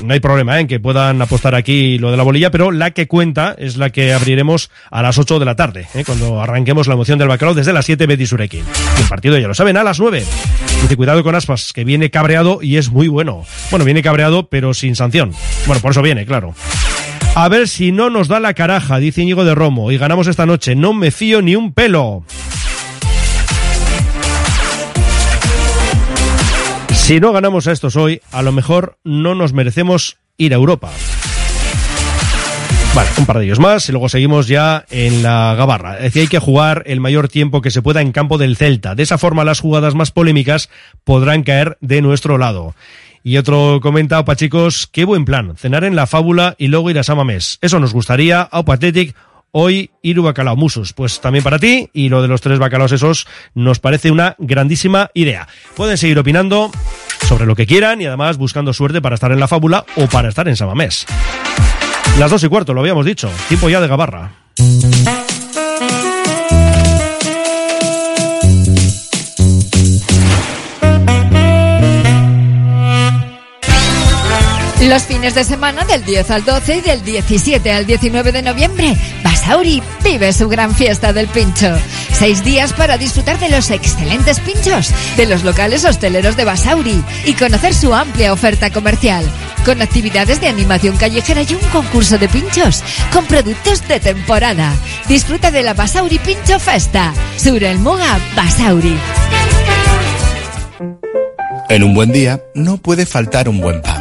No hay problema ¿eh? en que puedan apostar aquí lo de la bolilla, pero la que cuenta es la que abriremos a las 8 de la tarde, ¿eh? cuando arranquemos la emoción del bacalao desde las 7 Betis Urequín. El partido ya lo saben, a las 9. Dice, cuidado con Aspas, que viene cabreado y es muy bueno. Bueno, viene cabreado, pero sin sanción. Bueno, por eso viene, claro. A ver si no nos da la caraja, dice Íñigo de Romo, y ganamos esta noche. No me fío ni un pelo. Si no ganamos a estos hoy, a lo mejor no nos merecemos ir a Europa. Vale, un par de ellos más y luego seguimos ya en la gabarra. Es decir, hay que jugar el mayor tiempo que se pueda en campo del Celta. De esa forma las jugadas más polémicas podrán caer de nuestro lado. Y otro comenta, opa chicos, qué buen plan, cenar en la fábula y luego ir a Samamés. Eso nos gustaría, opa Athletic, hoy Iru Bacalao Musus. Pues también para ti y lo de los tres bacalaos esos nos parece una grandísima idea. Pueden seguir opinando sobre lo que quieran y además buscando suerte para estar en la fábula o para estar en Samamés. Las dos y cuarto, lo habíamos dicho. Tiempo ya de Gabarra. Los fines de semana del 10 al 12 y del 17 al 19 de noviembre, Basauri vive su gran fiesta del pincho. Seis días para disfrutar de los excelentes pinchos de los locales hosteleros de Basauri y conocer su amplia oferta comercial, con actividades de animación callejera y un concurso de pinchos con productos de temporada. Disfruta de la Basauri Pincho Festa. Sur el Muga Basauri. En un buen día no puede faltar un buen pan.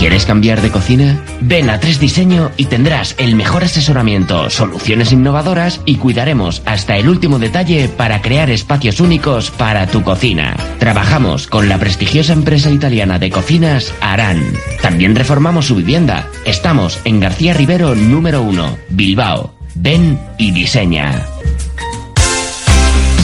¿Quieres cambiar de cocina? Ven a 3 Diseño y tendrás el mejor asesoramiento, soluciones innovadoras y cuidaremos hasta el último detalle para crear espacios únicos para tu cocina. Trabajamos con la prestigiosa empresa italiana de cocinas Aran. También reformamos su vivienda. Estamos en García Rivero número 1, Bilbao. Ven y diseña.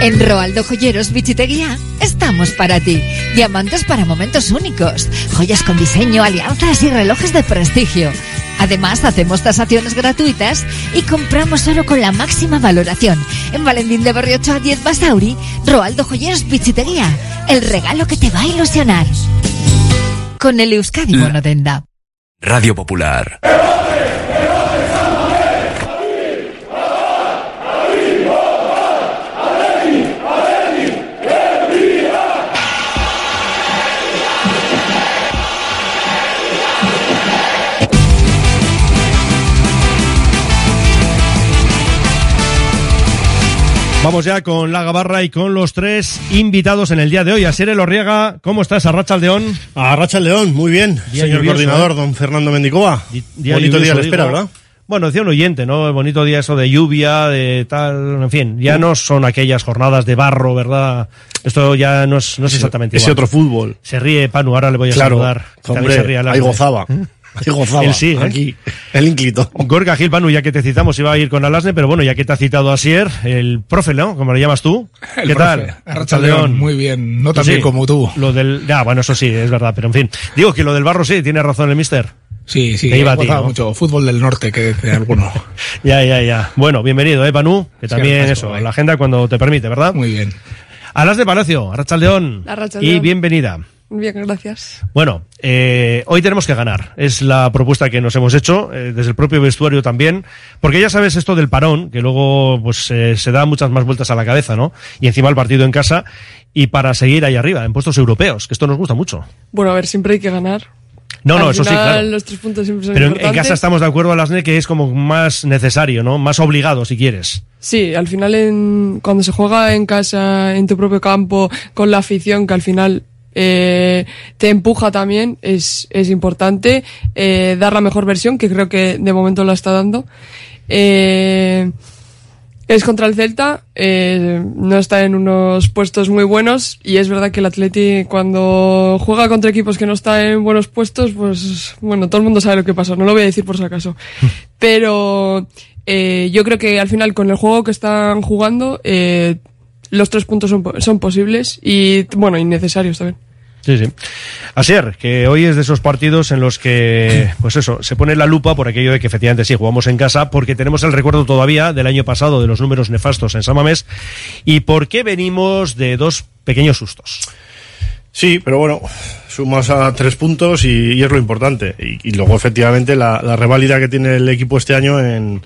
En Roaldo Joyeros Bichiteguía estamos para ti. Diamantes para momentos únicos, joyas con diseño, alianzas y relojes de prestigio. Además, hacemos tasaciones gratuitas y compramos oro con la máxima valoración. En Valentín de Berriocho a 10 Basauri, Roaldo Joyeros Bichiteguía. El regalo que te va a ilusionar. Con el Euskadi Monodenda. Radio Popular. Vamos ya con la gabarra y con los tres invitados en el día de hoy. Asier Elorriaga, ¿cómo estás? Arracha León. Arracha León, muy bien. Día Señor lluvioso, coordinador, ¿eh? don Fernando Mendicoa. Día Bonito día le espera. ¿verdad? Bueno, decía un oyente, ¿no? Bonito día eso de lluvia, de tal, en fin, ya no son aquellas jornadas de barro, ¿verdad? Esto ya no es, no es exactamente ese igual. otro fútbol. Se ríe Panu, ahora le voy a Claro, saludar. hombre, se ríe al ahí gozaba. Ahí gozaba. Él sí, ¿eh? Aquí, el ínclito. Gorka Gil, Panu, ya que te citamos, iba a ir con Alasne, pero bueno, ya que te ha citado Asier, el profe, ¿no? Como le llamas tú. El ¿Qué profe, tal? Arrachaldeón, muy bien, no tan bien como tú. Lo del, ya, bueno, eso sí, es verdad, pero en fin. Digo que lo del barro sí, tiene razón el mister. Sí, sí, iba a ti, ¿no? mucho. Fútbol del norte, que dice alguno. [laughs] Ya, ya, ya. Bueno, bienvenido, ¿eh, Panu? Que Sí, también gracias, eso, la agenda cuando te permite, ¿verdad? Muy bien. Alas de Palacio, Arrachaldeón. Arratsaldeón. Y bienvenida. Bien, gracias. Bueno, eh, hoy tenemos que ganar. Es la propuesta que nos hemos hecho, eh, desde el propio vestuario también. Porque ya sabes esto del parón, que luego pues eh, se da muchas más vueltas a la cabeza, ¿no? Y encima el partido en casa. Y para seguir ahí arriba, en puestos europeos, que esto nos gusta mucho. Bueno, a ver, siempre hay que ganar. No, Al no, eso sí, claro. Los tres puntos siempre son Pero en, casa estamos de acuerdo, Alasne, que es como más necesario, ¿no? Más obligado, si quieres. Sí, al final en, cuando se juega en casa, en tu propio campo, con la afición, que al final eh, te empuja también, es, es importante eh, dar la mejor versión, que creo que de momento la está dando. Eh, es contra el Celta, eh, no está en unos puestos muy buenos y es verdad que el Atleti cuando juega contra equipos que no están en buenos puestos, pues bueno, todo el mundo sabe lo que pasa, no lo voy a decir por si acaso. [laughs] Pero eh, yo creo que al final con el juego que están jugando, eh, los tres puntos son, po- son posibles y bueno, y necesarios también. Sí, sí. Asier, que hoy es de esos partidos en los que, pues eso, se pone la lupa por aquello de que efectivamente sí, jugamos en casa, porque tenemos el recuerdo todavía del año pasado de los números nefastos en Samamés, y por qué venimos de dos pequeños sustos. Sí, pero bueno, sumas a tres puntos y, y es lo importante. Y, y luego, efectivamente, la, la reválida que tiene el equipo este año en,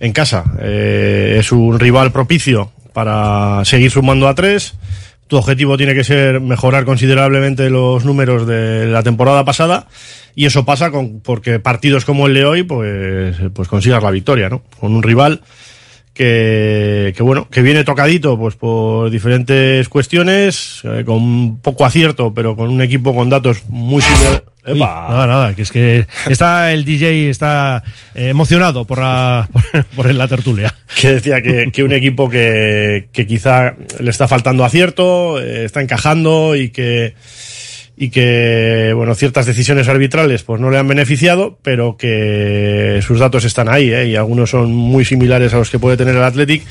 en casa. Eh, es un rival propicio para seguir sumando a tres. Tu objetivo tiene que ser mejorar considerablemente los números de la temporada pasada y eso pasa con, porque partidos como el de hoy pues, pues consigas la victoria, ¿no? Con un rival que, que bueno, que viene tocadito pues por diferentes cuestiones, eh, con poco acierto, pero con un equipo con datos muy similares. Uy, nada, nada, que es que está el DJ está eh, emocionado por la, [laughs] por, por la tertulia. que decía que, que un equipo que, que quizá le está faltando acierto, eh, está encajando y que y que bueno ciertas decisiones arbitrales pues no le han beneficiado pero que sus datos están ahí ¿eh? y algunos son muy similares a los que puede tener el Athletic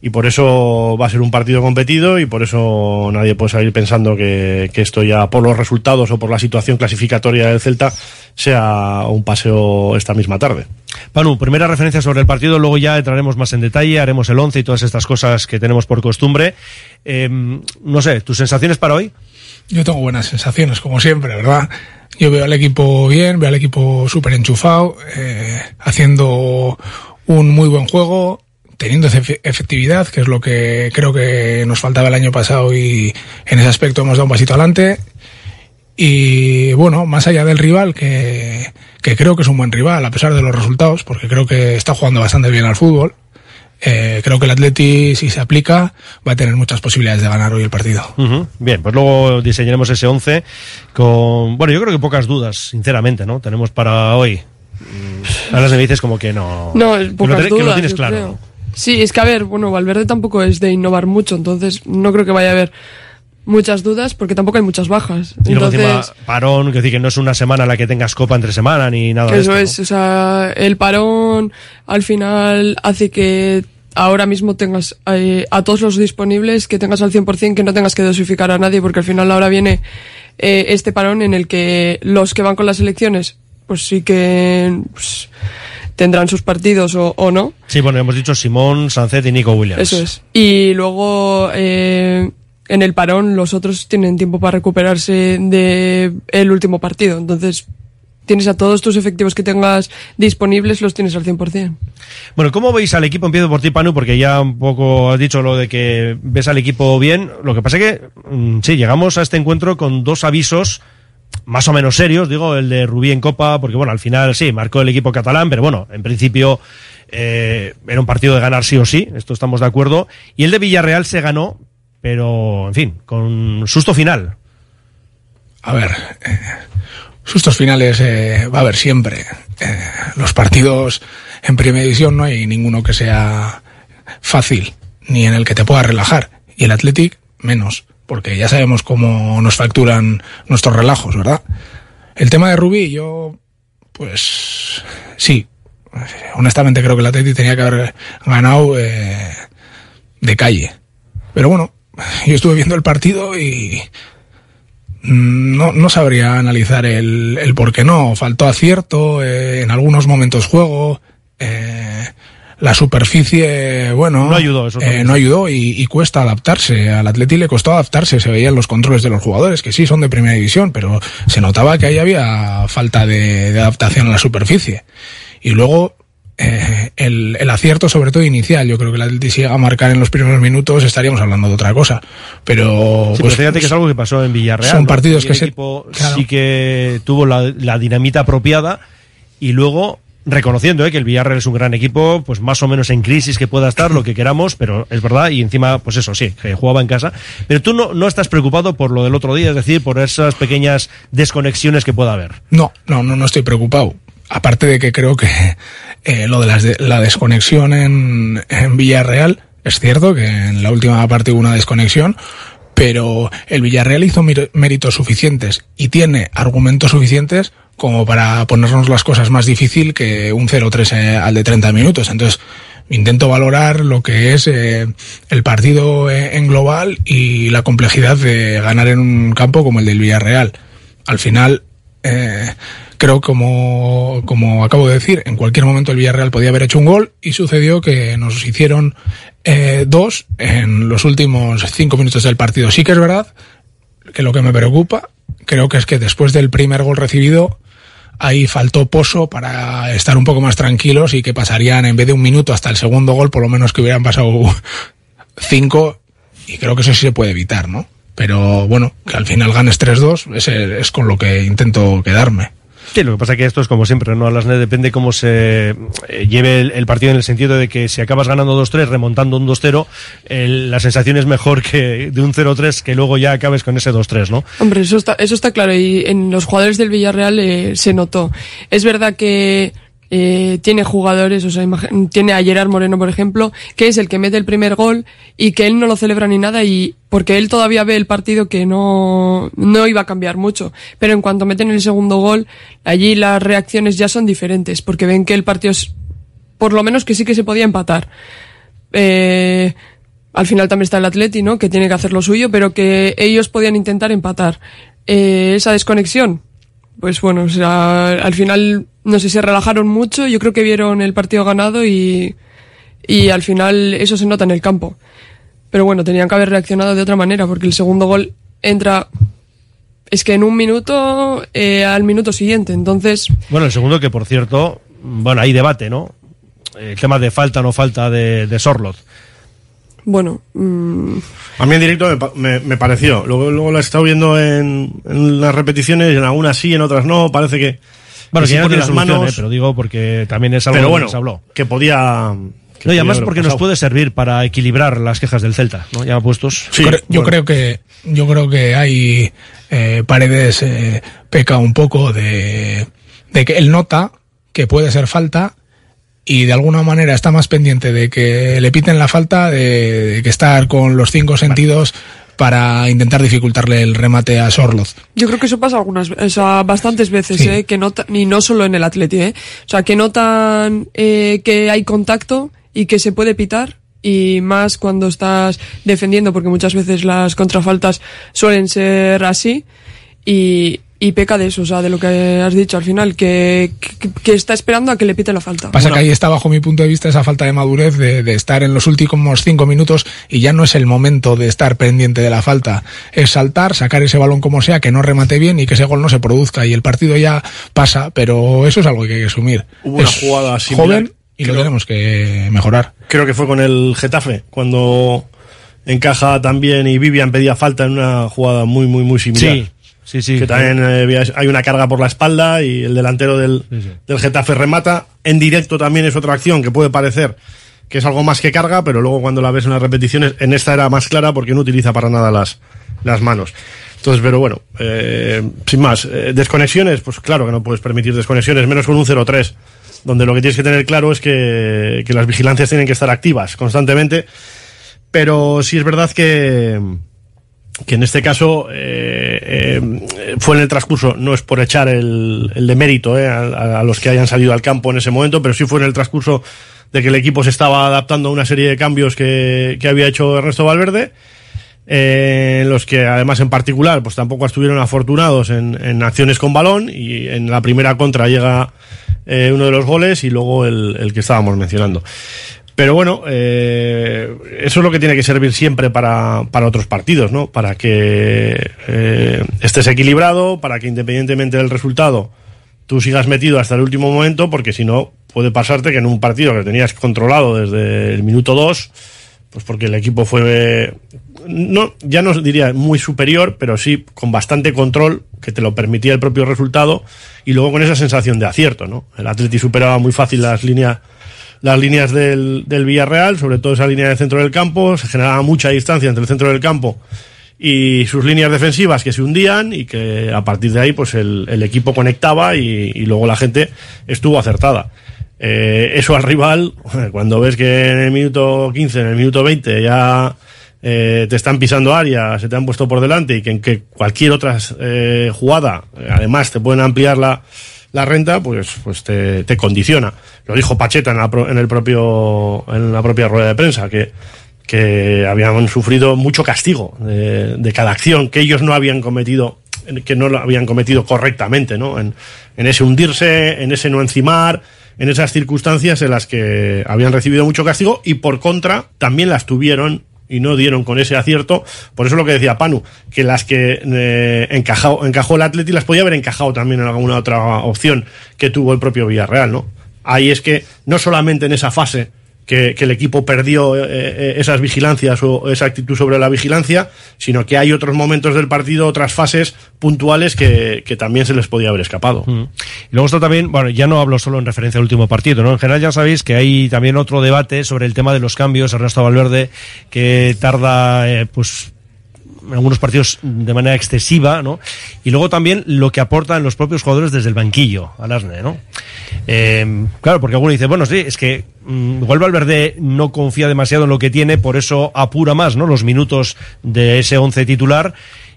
y por eso va a ser un partido competido y por eso nadie puede salir pensando que, esto ya por los resultados o por la situación clasificatoria del Celta sea un paseo esta misma tarde. Panu, primera referencia sobre el partido, luego ya entraremos más en detalle, haremos el once y todas estas cosas que tenemos por costumbre. Eh, no sé, ¿tus sensaciones para hoy? Yo tengo buenas sensaciones, como siempre, ¿verdad? Yo veo al equipo bien, veo al equipo súper enchufado, eh, haciendo un muy buen juego, teniendo efectividad, que es lo que creo que nos faltaba el año pasado y en ese aspecto hemos dado un pasito adelante. Y bueno, más allá del rival, que, que creo que es un buen rival, a pesar de los resultados, porque creo que está jugando bastante bien al fútbol. Eh, creo que el Atleti, si se aplica, va a tener muchas posibilidades de ganar hoy el partido. Uh -huh. Bien, pues luego diseñaremos ese 11 con, bueno, yo creo que pocas dudas, sinceramente, ¿no? Tenemos para hoy. Ahora se me dices como que no. No, que pocas lo, dudas. que lo tienes claro. creo. ¿no? Sí, es que a ver, bueno, Valverde tampoco es de innovar mucho, entonces no creo que vaya a haber muchas dudas porque tampoco hay muchas bajas. Y luego entonces, encima, parón, que decir que no es una semana la que tengas copa entre semana ni nada de Eso es, o sea, el parón al final hace que ahora mismo tengas eh, a todos los disponibles, que tengas al 100%, que no tengas que dosificar a nadie, porque al final ahora viene eh, este parón en el que los que van con las elecciones, pues sí que pues, tendrán sus partidos o, o no. Sí, bueno, hemos dicho Simón, Sancet y Nico Williams. Eso es. Y luego eh, en el parón los otros tienen tiempo para recuperarse de el último partido. Entonces tienes a todos tus efectivos que tengas disponibles, los tienes al 100%. Bueno, ¿cómo veis al equipo? Empiezo por ti, Panu, porque ya un poco has dicho lo de que ves al equipo bien. Lo que pasa es que, mm, sí, llegamos a este encuentro con dos avisos más o menos serios, digo, el de Rubí en Copa, porque bueno, al final sí, marcó el equipo catalán, pero bueno, en principio eh, era un partido de ganar sí o sí, esto estamos de acuerdo. Y el de Villarreal se ganó, pero en fin, con susto final. A ver, eh, sustos finales eh, va a haber siempre. Eh, los partidos en primera división no hay ninguno que sea fácil, ni en el que te puedas relajar. Y el Athletic menos, porque ya sabemos cómo nos facturan nuestros relajos, ¿verdad? El tema de Rubí, yo, pues, sí. Honestamente creo que el Athletic tenía que haber ganado eh, de calle. Pero bueno, [laughs] yo estuve viendo el partido y no, no sabría analizar el, el por qué no. Faltó acierto, eh, en algunos momentos juego, eh, la superficie, bueno, No ayudó, eso eh, no ayudó y, y cuesta adaptarse. Al Atleti le costó adaptarse, se veían los controles de los jugadores, que sí son de primera división, pero se notaba que ahí había falta de, de adaptación a la superficie. Y luego, eh, el, el acierto, sobre todo inicial, yo creo que el Atleti si llega a marcar en los primeros minutos estaríamos hablando de otra cosa. Pero, Sí, pues, pero fíjate que es algo que pasó en Villarreal. son ¿no? partidos que el se- equipo claro. sí que tuvo la, la dinamita apropiada y luego reconociendo eh, que el Villarreal es un gran equipo, pues más o menos en crisis que pueda estar, lo que queramos, pero es verdad, y encima, pues eso, sí, que jugaba en casa. Pero tú no, no estás preocupado por lo del otro día, es decir, por esas pequeñas desconexiones que pueda haber. No, no, no, no estoy preocupado. Aparte de que creo que eh, lo de las de- la desconexión en, Villarreal, es cierto que en la última parte hubo una desconexión, pero el Villarreal hizo méritos suficientes y tiene argumentos suficientes como para ponernos las cosas más difícil que un 0-3 eh, al de 30 minutos. Entonces, intento valorar lo que es eh, el partido en global y la complejidad de ganar en un campo como el del Villarreal. Al final, eh, creo como, como acabo de decir, en cualquier momento el Villarreal podía haber hecho un gol y sucedió que nos hicieron eh, dos en los últimos cinco minutos del partido. Sí que es verdad, que lo que me preocupa creo que es que después del primer gol recibido ahí faltó pozo para estar un poco más tranquilos y que pasarían en vez de un minuto hasta el segundo gol, por lo menos que hubieran pasado [laughs] cinco y creo que eso sí se puede evitar, ¿no? Pero bueno, que al final ganes 3-2 es, es con lo que intento quedarme. Sí, lo que pasa es que esto es como siempre, ¿no? A las depende cómo se eh, lleve el, el, partido en el sentido de que si acabas ganando 2-3, remontando un 2-0, la sensación es mejor que de un 0-3 que luego ya acabes con ese 2-3, ¿no? Hombre, eso está, eso está claro y en los jugadores del Villarreal eh, se notó. Es verdad que eh, tiene jugadores, o sea, tiene a Gerard Moreno, por ejemplo, que es el que mete el primer gol y que él no lo celebra ni nada y porque él todavía ve el partido que no, no iba a cambiar mucho. Pero en cuanto meten el segundo gol, allí las reacciones ya son diferentes porque ven que el partido es, por lo menos que sí que se podía empatar. Eh, al final también está el Atleti, ¿no? Que tiene que hacer lo suyo, pero que ellos podían intentar empatar. Eh, esa desconexión, pues bueno, o sea, al final no sé, se relajaron mucho, yo creo que vieron el partido ganado y, y al final eso se nota en el campo. Pero bueno, tenían que haber reaccionado de otra manera porque el segundo gol entra es que en un minuto eh, al minuto siguiente, entonces... Bueno, el segundo que por cierto, bueno, hay debate, ¿no? El tema de falta o no falta de, de Sorloth. Bueno... Mmm... A mí en directo me, me, pareció. Luego, luego la he estado viendo en, en las repeticiones, en algunas sí, en otras no. Parece que, bueno, que, que las manos, ¿eh? pero digo porque también es algo pero bueno, que se habló. Que podía. Que no, y además porque nos puede servir para equilibrar las quejas del Celta, ¿no? Ya puestos. Sí, yo, creo, yo creo que yo creo que hay eh, Paredes eh, peca un poco de, de que él nota que puede ser falta y de alguna manera está más pendiente de que le piten la falta de, de que estar con los cinco sentidos para intentar dificultarle el remate a Sorloz. Yo creo que eso pasa algunas, o sea, bastantes veces, sí. ¿eh? que nota, y no solo en el Atleti, ¿eh? o sea, que notan eh, que hay contacto y que se puede pitar y más cuando estás defendiendo, porque muchas veces las contrafaltas suelen ser así y, y peca de eso, o sea, de lo que has dicho al final, que, que, que, está esperando a que le pite la falta. Pasa que ahí está, bajo mi punto de vista, esa falta de madurez de, de, estar en los últimos cinco minutos y ya no es el momento de estar pendiente de la falta. Es saltar, sacar ese balón como sea, que no remate bien y que ese gol no se produzca y el partido ya pasa, pero eso es algo que hay que asumir. Hubo es una jugada similar. joven y creo, lo tenemos que mejorar. Creo que fue con el Getafe, cuando encaja también y Vivian pedía falta en una jugada muy, muy, muy similar. Sí. Sí, sí. Que también eh, hay una carga por la espalda y el delantero del, sí, sí. del Getafe remata. En directo también es otra acción que puede parecer que es algo más que carga, pero luego cuando la ves en las repeticiones, en esta era más clara porque no utiliza para nada las, las manos. Entonces, pero bueno, eh, sin más, eh, desconexiones, pues claro que no puedes permitir desconexiones, menos con un 0-3, donde lo que tienes que tener claro es que, que las vigilancias tienen que estar activas constantemente, pero sí es verdad que que en este caso eh, eh, fue en el transcurso, no es por echar el, el de mérito eh, a, los que hayan salido al campo en ese momento, pero sí fue en el transcurso de que el equipo se estaba adaptando a una serie de cambios que, que había hecho Ernesto Valverde, eh, en los que además en particular pues tampoco estuvieron afortunados en, en acciones con balón y en la primera contra llega eh, uno de los goles y luego el que estábamos mencionando. Pero bueno, eh, eso es lo que tiene que servir siempre para, para otros partidos, ¿no? Para que eh, estés equilibrado, para que independientemente del resultado tú sigas metido hasta el último momento, porque si no, puede pasarte que en un partido que tenías controlado desde el minuto 2, pues porque el equipo fue, no, ya no diría muy superior, pero sí con bastante control que te lo permitía el propio resultado y luego con esa sensación de acierto, ¿no? El Atleti superaba muy fácil las líneas las líneas del, del Villarreal, sobre todo esa línea del centro del campo, se generaba mucha distancia entre el centro del campo y sus líneas defensivas que se hundían y que a partir de ahí pues el, el equipo conectaba y, y, luego la gente estuvo acertada. Eh, eso al rival, [laughs] cuando ves que en el minuto 15, en el minuto 20 ya eh, te están pisando área, se te han puesto por delante y que en que cualquier otra eh, jugada, además te pueden ampliar la, la renta, pues, pues te, te condiciona. Lo dijo Pacheta en la, en el propio, en la propia rueda de prensa, que, que habían sufrido mucho castigo de, de, cada acción que ellos no habían cometido, que no lo habían cometido correctamente, ¿no? En, en ese hundirse, en ese no encimar, en esas circunstancias en las que habían recibido mucho castigo y por contra también las tuvieron y no dieron con ese acierto. Por eso lo que decía Panu, que las que eh, encajó, encajó el Atleti las podía haber encajado también en alguna otra opción que tuvo el propio Villarreal, ¿no? Ahí es que no solamente en esa fase que, que el equipo perdió eh, eh, esas vigilancias o esa actitud sobre la vigilancia, sino que hay otros momentos del partido, otras fases puntuales que, que también se les podía haber escapado. Mm. Y luego está también, bueno, ya no hablo solo en referencia al último partido, ¿no? En general ya sabéis que hay también otro debate sobre el tema de los cambios, Ernesto Valverde, que tarda, eh, pues, en algunos partidos de manera excesiva, ¿no? Y luego también lo que aportan los propios jugadores desde el banquillo al Asne, ¿no? Eh, claro, porque alguno dice, bueno, sí, es que mm, igual Valverde no confía demasiado en lo que tiene, por eso apura más, ¿no? Los minutos de ese once titular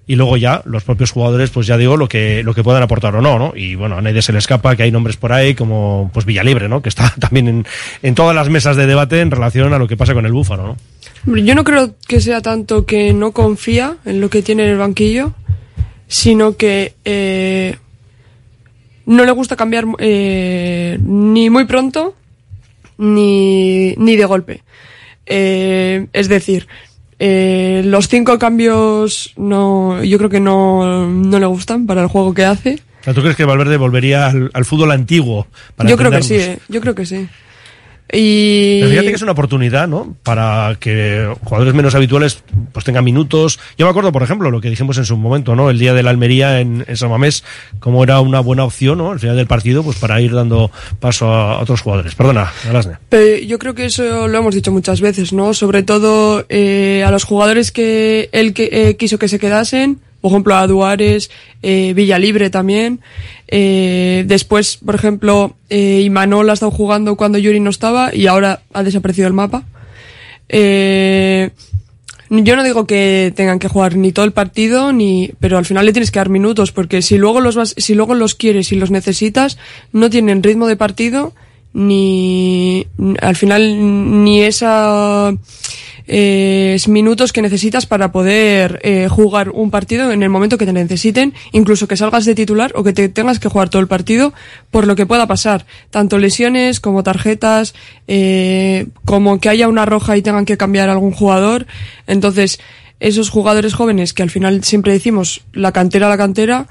y luego ya los propios jugadores pues ya digo lo que lo que puedan aportar o no no y bueno a nadie se le escapa que hay nombres por ahí como pues Villalibre no que está [laughs] también en, en todas las mesas de debate en relación a lo que pasa con el Búfalo no Yo no creo que sea tanto que no confía en lo que tiene en el banquillo, sino que eh, no le gusta cambiar eh, ni muy pronto ni, ni de golpe. Eh, es decir, eh, los cinco cambios no, yo creo que no, no le gustan para el juego que hace. ¿Tú crees que Valverde volvería al, al fútbol antiguo? para yo creo que sí, eh, yo creo que sí. Y Pero fíjate que es una oportunidad, ¿no? Para que jugadores menos habituales pues tengan minutos. Yo me acuerdo, por ejemplo, lo que dijimos en su momento, ¿no? El día de la Almería en, en San Mamés, como era una buena opción, ¿no? Al final del partido, pues para ir dando paso a, otros jugadores. Perdona, Alasne. Pero yo creo que eso lo hemos dicho muchas veces, ¿no? Sobre todo eh, a los jugadores que él que, eh, quiso que se quedasen, por ejemplo a Duares, eh, Villalibre también. Eh, después, por ejemplo, eh, Imanol ha estado jugando cuando Yuri no estaba y ahora ha desaparecido el mapa. Eh, yo no digo que tengan que jugar ni todo el partido, ni, pero al final le tienes que dar minutos, porque si luego los vas, si luego los quieres y los necesitas, no tienen ritmo de partido, ni, al final, ni esa, eh, minutos que necesitas para poder eh, jugar un partido en el momento que te necesiten, incluso que salgas de titular o que te tengas que jugar todo el partido por lo que pueda pasar, tanto lesiones como tarjetas, eh, como que haya una roja y tengan que cambiar algún jugador. Entonces, esos jugadores jóvenes que al final siempre decimos la cantera, la cantera,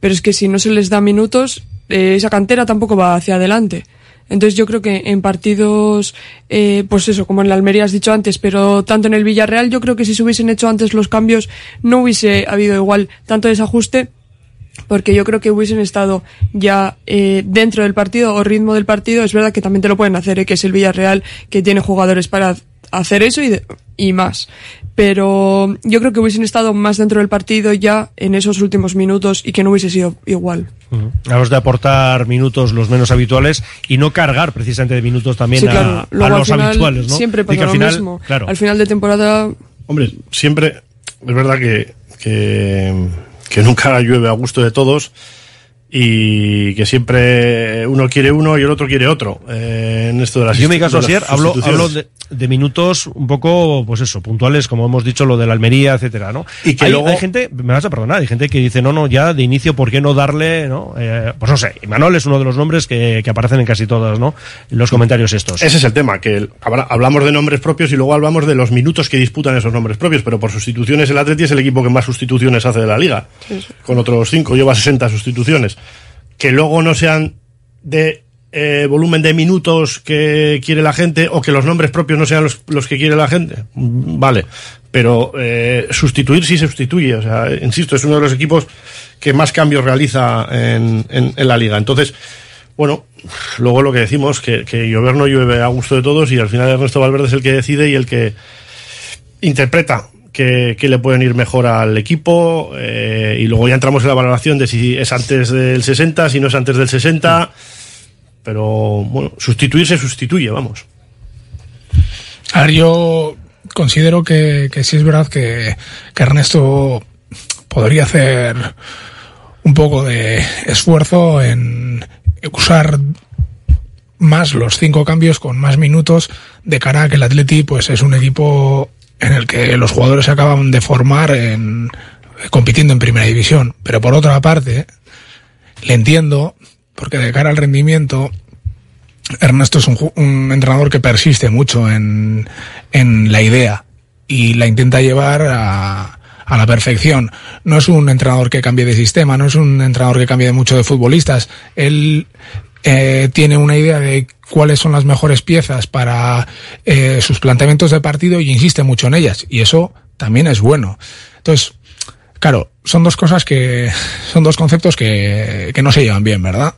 pero es que si no se les da minutos, eh, esa cantera tampoco va hacia adelante. Entonces yo creo que en partidos, eh, pues eso, como en la Almería has dicho antes, pero tanto en el Villarreal, yo creo que si se hubiesen hecho antes los cambios, no hubiese habido igual tanto desajuste, porque yo creo que hubiesen estado ya eh, dentro del partido o ritmo del partido. Es verdad que también te lo pueden hacer, eh, que es el Villarreal que tiene jugadores para hacer eso y, de- y más. Pero yo creo que hubiesen estado más dentro del partido ya en esos últimos minutos y que no hubiese sido igual. Hablamos de aportar minutos los menos habituales y no cargar precisamente de minutos también sí, a- claro. a, Luego al los final habituales, ¿no? siempre pasa al lo final, mismo. Claro. Al final de temporada Hombre, siempre es verdad que, que, que nunca llueve a gusto de todos y que siempre uno quiere uno y el otro quiere otro. eh, en esto de las Yo en mi caso, Asier, hablo, hablo de, de minutos un poco, pues eso, puntuales, como hemos dicho, lo de la Almería, etcétera, ¿no? Y que hay, luego- hay gente, me vas a perdonar, hay gente que dice, no, no, ya de inicio, ¿por qué no darle, no? Eh, pues no sé, Imanol es uno de los nombres que, que aparecen en casi todas, ¿no? En los comentarios estos. Ese es el tema, que hablamos de nombres propios y luego hablamos de los minutos que disputan esos nombres propios, pero por sustituciones el Atleti es el equipo que más sustituciones hace de la liga, con otros cinco, lleva 60 sustituciones. Que luego no sean de eh, volumen de minutos que quiere la gente o que los nombres propios no sean los, los que quiere la gente, vale, pero eh, sustituir sí se sustituye, o sea, insisto, es uno de los equipos que más cambios realiza en, en- en la liga. Entonces, bueno, luego lo que decimos, que, que llover no llueve a gusto de todos y al final Ernesto Valverde es el que decide y el que interpreta que, que le pueden ir mejor al equipo eh, y luego ya entramos en la valoración de si es antes del 60, si no es antes del 60, pero bueno, sustituir se sustituye, vamos. A ver, yo considero que, que sí es verdad que, que Ernesto podría hacer un poco de esfuerzo en usar más los cinco cambios con más minutos de cara a que el Atleti pues es un equipo en el que los jugadores se acaban de formar en, compitiendo en primera división. Pero por otra parte, le entiendo, porque de cara al rendimiento, Ernesto es un, un entrenador que persiste mucho en, en la idea y la intenta llevar a, a la perfección. No es un entrenador que cambie de sistema, no es un entrenador que cambie mucho de futbolistas. Él eh, tiene una idea de cuáles son las mejores piezas para eh, sus planteamientos de partido y insiste mucho en ellas. Y eso también es bueno. Entonces, claro, son dos cosas que, [laughs] son dos conceptos que, que no se llevan bien, ¿verdad?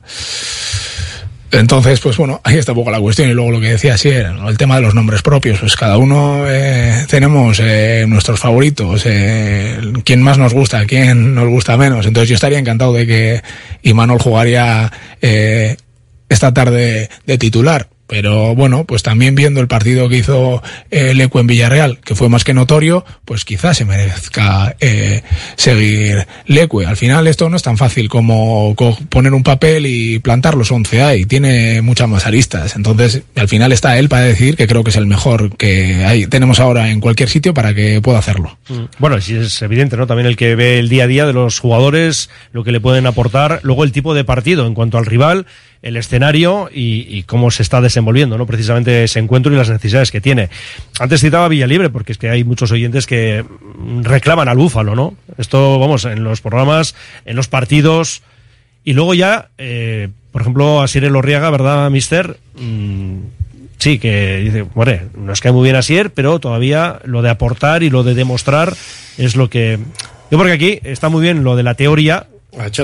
Entonces, pues bueno, ahí está un poco la cuestión. Y luego lo que decía sí, el tema de los nombres propios. Pues cada uno eh, tenemos eh, nuestros favoritos, eh, quién más nos gusta, quién nos gusta menos. Entonces yo estaría encantado de que Imanol jugaría eh, esta tarde de titular. Pero bueno, pues también viendo el partido que hizo eh, en Villarreal, que fue más que notorio, pues quizás se merezca eh, seguir Leque. Al final esto no es tan fácil como co- poner un papel y plantar los 11 ahí, tiene muchas más aristas. Entonces, al final está él para decir que creo que es el mejor que hay, tenemos ahora en cualquier sitio para que pueda hacerlo. Bueno, sí es evidente, ¿no? También el que ve el día a día de los jugadores, lo que le pueden aportar, luego el tipo de partido en cuanto al rival, el escenario y, cómo se está desenvolviendo, ¿no? Precisamente ese encuentro y las necesidades que tiene. Antes citaba Villalibre, porque es que hay muchos oyentes que reclaman al Búfalo, ¿no? Esto, vamos, en los programas, en los partidos, y luego ya, eh, por ejemplo, Asier Elorriaga, ¿verdad, mister? Mm, sí, que dice, bueno, nos cae muy bien Asier, pero todavía lo de aportar y lo de demostrar es lo que... Yo porque aquí está muy bien lo de la teoría,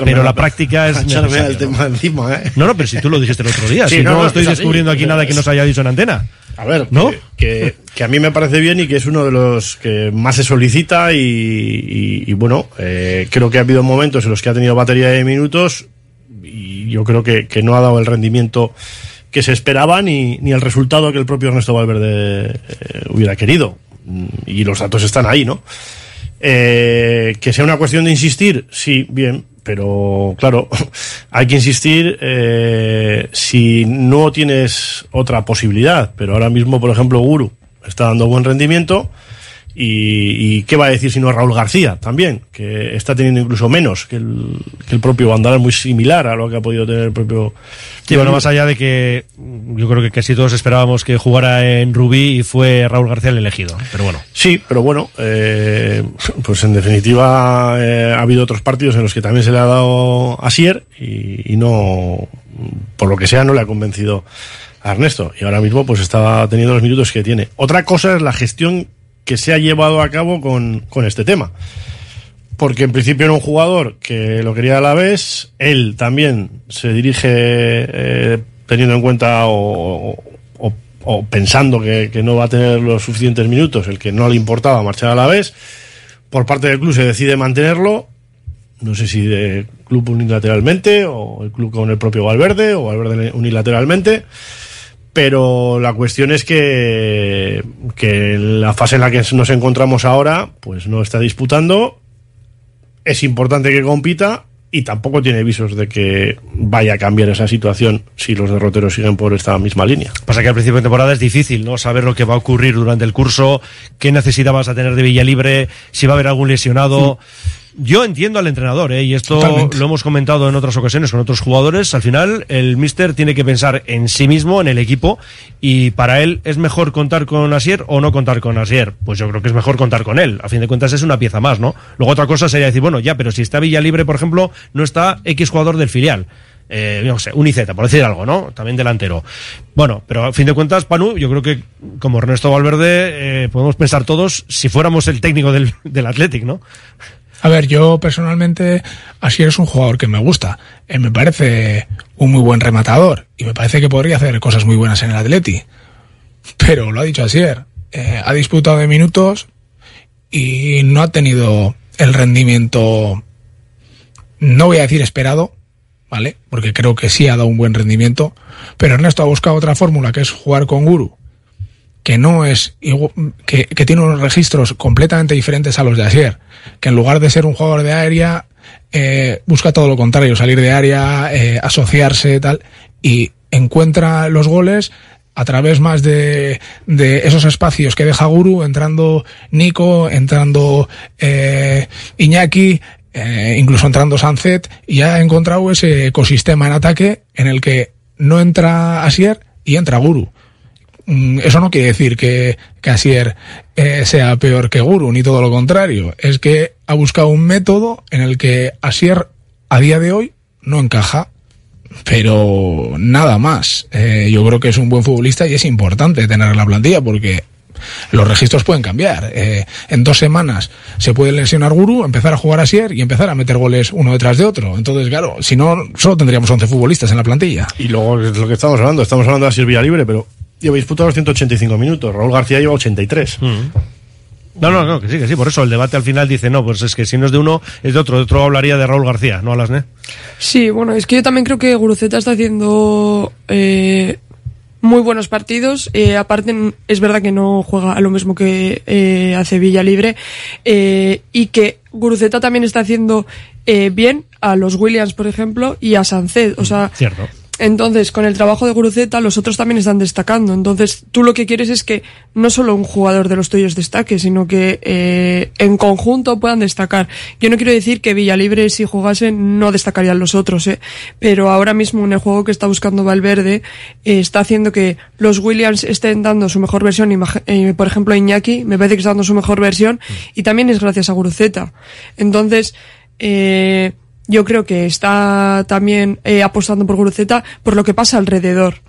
pero la- práctica es el ¿no? tema encima, ¿eh? No, no, pero si tú lo dijiste el otro día, Sí, si no, no, no, estoy es así. descubriendo aquí nada que no se haya dicho en antena. A ver, ¿No? que, a mí me parece bien y que es uno de los que más se solicita y, y- y bueno, eh, creo que ha habido momentos en los que ha tenido batería de minutos y yo creo que, que no ha dado el rendimiento que se esperaba ni, ni el resultado que el propio Ernesto Valverde eh, hubiera querido. Mm, Y los datos están ahí, ¿no? Eh, que sea una cuestión de insistir, sí, bien, pero claro, [laughs] hay que insistir eh, si no tienes otra posibilidad. Pero ahora mismo, por ejemplo, Guru está dando buen rendimiento. Y, y qué va a decir si no Raúl García también, que está teniendo incluso menos que el, que el propio Vandal, muy similar a lo que ha podido tener el propio. Sí, bueno, más allá de que yo creo que casi todos esperábamos que jugara en Rubí y fue Raúl García el elegido. Pero bueno. Sí, pero bueno, eh, pues en definitiva eh, ha habido otros partidos en los que también se le ha dado a Sier y, y no, por lo que sea, no le ha convencido a Ernesto. Y ahora mismo pues está teniendo los minutos que tiene. Otra cosa es la gestión que se ha llevado a cabo con, con este tema. Porque en principio era un jugador que lo quería a la vez, él también se dirige eh, teniendo en cuenta o, pensando que, que no va a tener los suficientes minutos, el que no le importaba marchar a la vez. Por parte del club se decide mantenerlo, no sé si de club unilateralmente o el club con el propio Valverde o Valverde unilateralmente. Pero la cuestión es que, que la fase en la que nos encontramos ahora, pues no está disputando. Es importante que compita y tampoco tiene visos de que vaya a cambiar esa situación si los derroteros siguen por esta misma línea. Pasa que al principio de temporada es difícil, ¿no? Saber lo que va a ocurrir durante el curso, qué necesidad vas a tener de Villa Libre, si va a haber algún lesionado. Yo entiendo al entrenador, ¿eh? y esto Totalmente. lo hemos comentado en otras ocasiones con otros jugadores. Al final, el míster tiene que pensar en sí mismo, en el equipo, y para él es mejor contar con Asier o no contar con Asier. Pues yo creo que es mejor contar con él. A fin de cuentas, es una pieza más, ¿no? Luego, otra cosa sería decir, bueno, ya, pero si está Villa Libre, por ejemplo, no está X jugador del filial. Eh, no sé, Uniceta, por decir algo, ¿no? También delantero. Bueno, pero a fin de cuentas, Panu, yo creo que como Ernesto Valverde, eh, podemos pensar todos si fuéramos el técnico del, del Athletic, ¿no? A ver, yo personalmente, Asier es un jugador que me gusta. Eh, me parece un muy buen rematador y me parece que podría hacer cosas muy buenas en el Atleti. Pero lo ha dicho Asier, eh, ha disputado de minutos y no ha tenido el rendimiento, no voy a decir esperado, ¿vale? Porque creo que sí ha dado un buen rendimiento, pero Ernesto ha buscado otra fórmula que es jugar con Guru, que no es que, que tiene unos registros completamente diferentes a los de Asier, que en lugar de ser un jugador de área eh, busca todo lo contrario, salir de área, eh, asociarse tal y encuentra los goles a través más de, de esos espacios que deja Guru, entrando Nico, entrando eh, Iñaki, eh, incluso entrando Sancet, y ha encontrado ese ecosistema en ataque en el que no entra Asier y entra Guru. Mm, Eso no quiere decir que, que Asier eh, sea peor que Guru, ni todo lo contrario. Es que ha buscado un método en el que Asier a día de hoy no encaja, pero nada más. Eh, yo creo que es un buen futbolista y es importante tener en la plantilla porque los registros pueden cambiar. Eh, en dos semanas se puede lesionar Guru, empezar a jugar Asier y empezar a meter goles uno detrás de otro. Entonces, claro, si no, solo tendríamos 11 futbolistas en la plantilla. Y luego es lo que estamos hablando, estamos hablando de Asier Libre, pero lleva disputado los 185 minutos. Raúl García lleva 83. No, no, no, que sí, que sí. Por eso el debate al final dice, no, pues es que si no es de uno, es de otro. De otro hablaría de Raúl García, ¿no, Alasne? Sí, bueno, es que yo también creo que Guruceta está haciendo eh, muy buenos partidos. Eh, aparte, es verdad que no juega a lo mismo que eh, hace Villa Libre. eh, y que Guruceta también está haciendo eh, bien a los Williams, por ejemplo, y a Sanced. O sea, Cierto. Entonces, con el trabajo de Guruceta, los otros también están destacando. Entonces, tú lo que quieres es que no solo un jugador de los tuyos destaque, sino que eh, en conjunto puedan destacar. Yo no quiero decir que Villalibre, si jugase, no destacarían los otros, ¿eh? pero ahora mismo en el juego que está buscando Valverde, eh, está haciendo que los Williams estén dando su mejor versión. Eh, por ejemplo, Iñaki, me parece que está dando su mejor versión, y también es gracias a Guruceta. Entonces, eh, yo creo que está también eh, apostando por Guruceta por lo que pasa alrededor.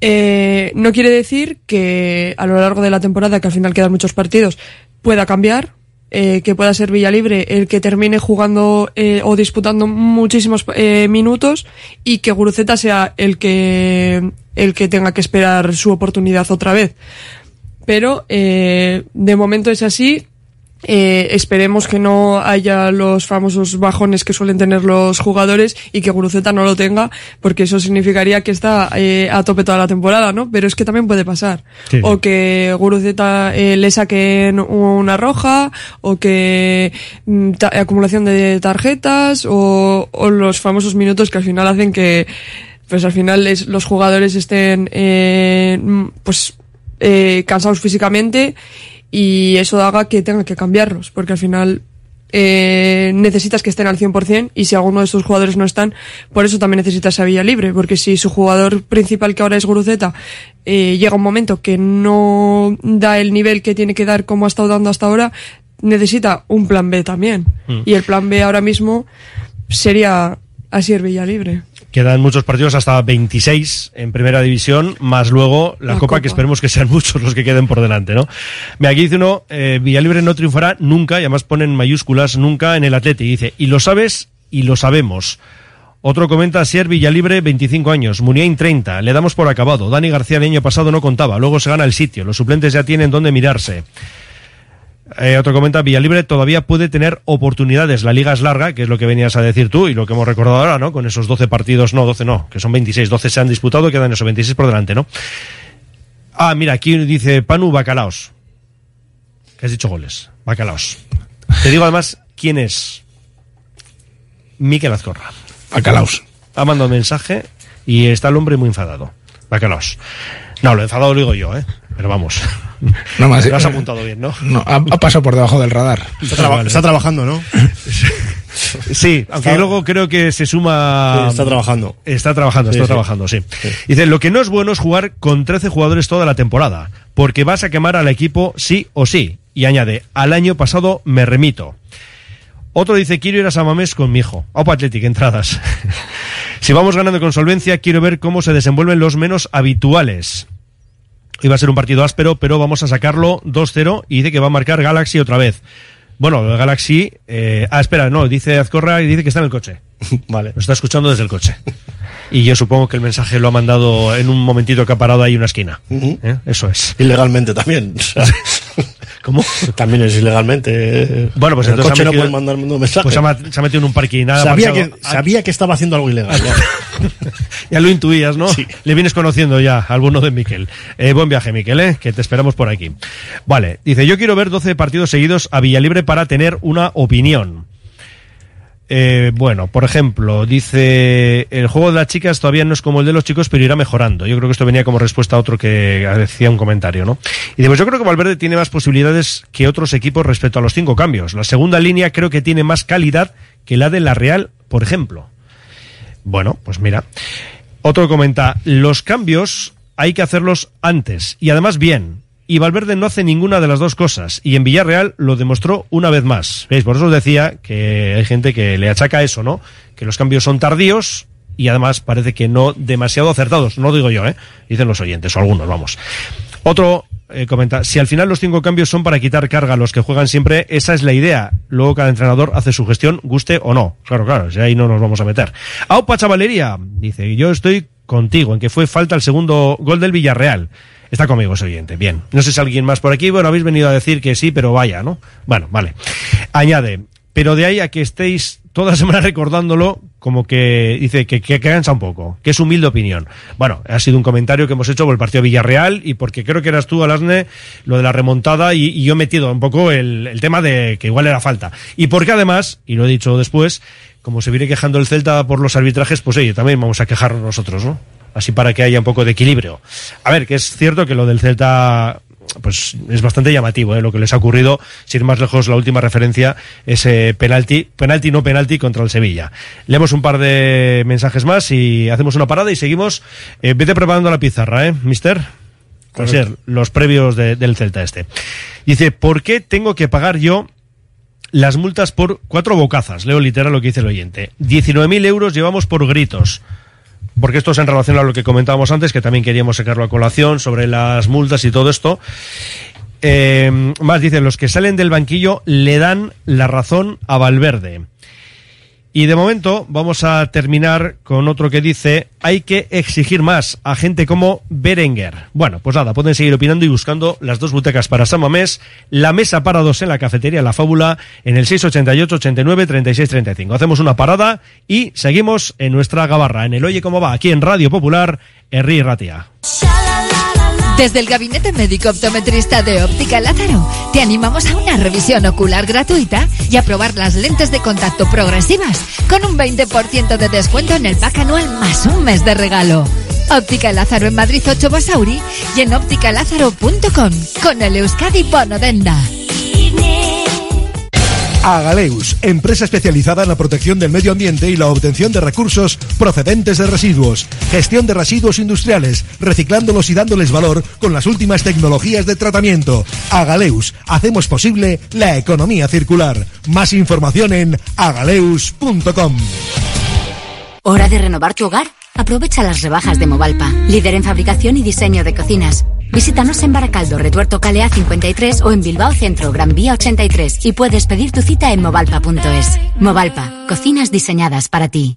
Eh, no quiere decir que a lo largo de la temporada, que al final quedan muchos partidos, pueda cambiar, eh, que pueda ser Villalibre el que termine jugando eh, o disputando muchísimos eh, minutos y que Guruceta sea el que el que tenga que esperar su oportunidad otra vez. Pero eh, de momento es así. Eh, esperemos que no haya los famosos bajones que suelen tener los jugadores y que Guruceta no lo tenga, porque eso significaría que está eh, a tope toda la temporada, ¿no? Pero es que también puede pasar. Sí. O que Guruceta eh, le saquen una roja, o que mm, acumulación de tarjetas, o, o los famosos minutos que al final hacen que, pues al final es- los jugadores estén, eh, mm, pues, eh, cansados físicamente y eso haga que tenga que cambiarlos, porque al final eh, necesitas que estén al 100% y si alguno de estos jugadores no están, por eso también necesitas a Villa Libre, porque si su jugador principal que ahora es Guruceta eh, llega un momento que no da el nivel que tiene que dar como ha estado dando hasta ahora, necesita un plan B también. Mm. Y el plan B ahora mismo sería Asier Villa Libre. Quedan muchos partidos, hasta 26 en primera división, más luego la, La Copa, Copa. que esperemos que sean [laughs] muchos los que queden por delante, ¿no? Mira, aquí dice uno, eh, Villalibre no triunfará nunca, y además ponen mayúsculas, nunca en el Atleti. Y dice, y lo sabes y lo sabemos. Otro comenta, Sier Villalibre, 25 años, Muniain 30, le damos por acabado. Dani García el año pasado no contaba, luego se gana el sitio, los suplentes ya tienen dónde mirarse. Eh, otro comenta, Villalibre todavía puede tener oportunidades. La liga es larga, que es lo que venías a decir tú y lo que hemos recordado ahora, ¿no? Con esos 12 partidos, no, 12 no, que son 26, 12 se han disputado, quedan esos 26 por delante, ¿no? Ah, mira, aquí dice Panu Bacalaos. Que has dicho goles. Bacalaos. Te digo además quién es. Miquel Azcorra. Bacalaos. Ha mandado un mensaje y está el hombre muy enfadado. Bacalaos. No, lo enfadado lo digo yo, ¿eh? Pero vamos. [laughs] No más, Lo has apuntado bien, ¿no? No, ha, ha pasado por debajo del radar. Está, traba- Vale. está trabajando, ¿no? [laughs] Sí, aunque Está- luego creo que se suma. Está trabajando. Está trabajando, Sí, está sí. trabajando, sí. Dice, lo que no es bueno es jugar con 13 jugadores toda la temporada, porque vas a quemar al equipo sí o sí. Y añade, al año pasado me remito. Otro dice, quiero ir a Samamés con mi hijo. Opa Athletic, entradas. [laughs] si vamos ganando con solvencia, quiero ver cómo se desenvuelven los menos habituales. Iba a ser un partido áspero, pero vamos a sacarlo 2-0 y dice que va a marcar Galaxy otra vez. Bueno, Galaxy... Eh, ah, espera, no, dice Azcorra y dice que está en el coche. [laughs] Vale. Lo está escuchando desde el coche. Y yo supongo que el mensaje lo ha mandado en un momentito que ha parado ahí una esquina. ¿Eh? Eso es. Ilegalmente también. o sea. [laughs] ¿Cómo? También es ilegalmente. eh. Bueno, pues el entonces coche no mandar un mensaje. Pues se ha, metido en un parking. Nada sabía, que, sabía que estaba haciendo algo ilegal. ¿no? [laughs] Ya lo intuías, ¿no? Le vienes conociendo ya al bueno de Miquel. Eh, buen viaje, Miquel, ¿eh? que te esperamos por aquí. Vale, dice, yo quiero ver 12 partidos seguidos a Villalibre para tener una opinión. Eh, bueno, por ejemplo, dice, el juego de las chicas todavía no es como el de los chicos, pero irá mejorando. Yo creo que esto venía como respuesta a otro que decía un comentario, ¿no? Y dice, pues yo creo que Valverde tiene más posibilidades que otros equipos respecto a los cinco cambios. La segunda línea creo que tiene más calidad que la de la Real, por ejemplo. Bueno, pues mira. Otro comenta, los cambios hay que hacerlos antes y además bien. Y Valverde no hace ninguna de las dos cosas. Y en Villarreal lo demostró una vez más. ¿Veis? Por eso os decía que hay gente que le achaca eso, ¿no? Que los cambios son tardíos y además parece que no demasiado acertados. No lo digo yo, ¿eh? Dicen los oyentes, o algunos, vamos. Otro eh, comenta, si al final los cinco cambios son para quitar carga a los que juegan siempre, esa es la idea. Luego cada entrenador hace su gestión, guste o no. Claro, claro, si ahí no nos vamos a meter. Aupa Chavalería, dice, yo estoy contigo en que fue falta el segundo gol del Villarreal. Está conmigo ese oyente, bien. No sé si alguien más por aquí, bueno, habéis venido a decir que sí, pero vaya, ¿no? Bueno, vale. Añade, pero de ahí a que estéis toda la semana [laughs] recordándolo, como que dice que, que, cansa un poco, que es humilde opinión. Bueno, ha sido un comentario que hemos hecho por el partido Villarreal y porque creo que eras tú, Alasne, lo de la remontada y, yo he metido un poco el, el, tema de que igual era falta. Y porque además, y lo he dicho después, como se viene quejando el Celta por los arbitrajes, pues oye, también vamos a quejarnos nosotros, ¿no? Así para que haya un poco de equilibrio. A ver, que es cierto que lo del Celta pues es bastante llamativo ¿eh? lo que les ha ocurrido, sin ir más lejos la última referencia, ese penalti, penalti no penalti contra el Sevilla. Leemos un par de mensajes más y hacemos una parada y seguimos. Eh, vete preparando la pizarra, ¿eh, mister? A ser los previos de, del Celta este. Dice, ¿por qué tengo que pagar yo las multas por cuatro bocazas? Leo literal lo que dice el oyente. 19.000 euros llevamos por gritos porque esto es en relación a lo que comentábamos antes, que también queríamos sacarlo a colación sobre las multas y todo esto. Eh, más dicen, los que salen del banquillo le dan la razón a Valverde. Y de momento vamos a terminar con otro que dice, hay que exigir más a gente como Berenguer. Bueno, pues nada, pueden seguir opinando y buscando las dos butacas para San Mamés, la mesa para dos en la cafetería La Fábula en el 688 89 36 35. Hacemos una parada y seguimos en nuestra gabarra, en el Oye Cómo Va, aquí en Radio Popular, Herri Ratia. Desde el Gabinete Médico Optometrista de Óptica Lázaro, te animamos a una revisión ocular gratuita y a probar las lentes de contacto progresivas con un 20% de descuento en el pack anual más un mes de regalo. Óptica Lázaro en Madrid 8 Basauri y en ópticalázaro.com con el Euskadi Bono Denda. Agaleus, empresa especializada en la protección del medio ambiente y la obtención de recursos procedentes de residuos, gestión de residuos industriales, reciclándolos y dándoles valor con las últimas tecnologías de tratamiento. Agaleus, hacemos posible la economía circular. Más información en agaleus.com. ¿Hora de renovar tu hogar? Aprovecha las rebajas de Movalpa, líder en fabricación y diseño de cocinas. Visítanos en Baracaldo, Retuerto Calea 53 o en Bilbao Centro, Gran Vía 83 y puedes pedir tu cita en movalpa.es. Movalpa, cocinas diseñadas para ti.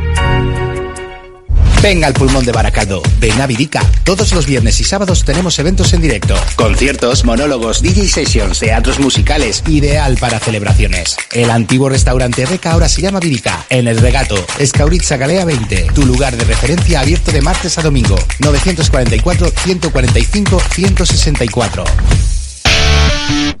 Venga al pulmón de Baracaldo, ven a Vidica. Todos los viernes y sábados tenemos eventos en directo. Conciertos, monólogos, DJ sessions, teatros musicales, ideal para celebraciones. El antiguo restaurante Reca ahora se llama Vidica, en el regato, Escauritza Galea 20, tu lugar de referencia abierto de martes a domingo. 944-145-164.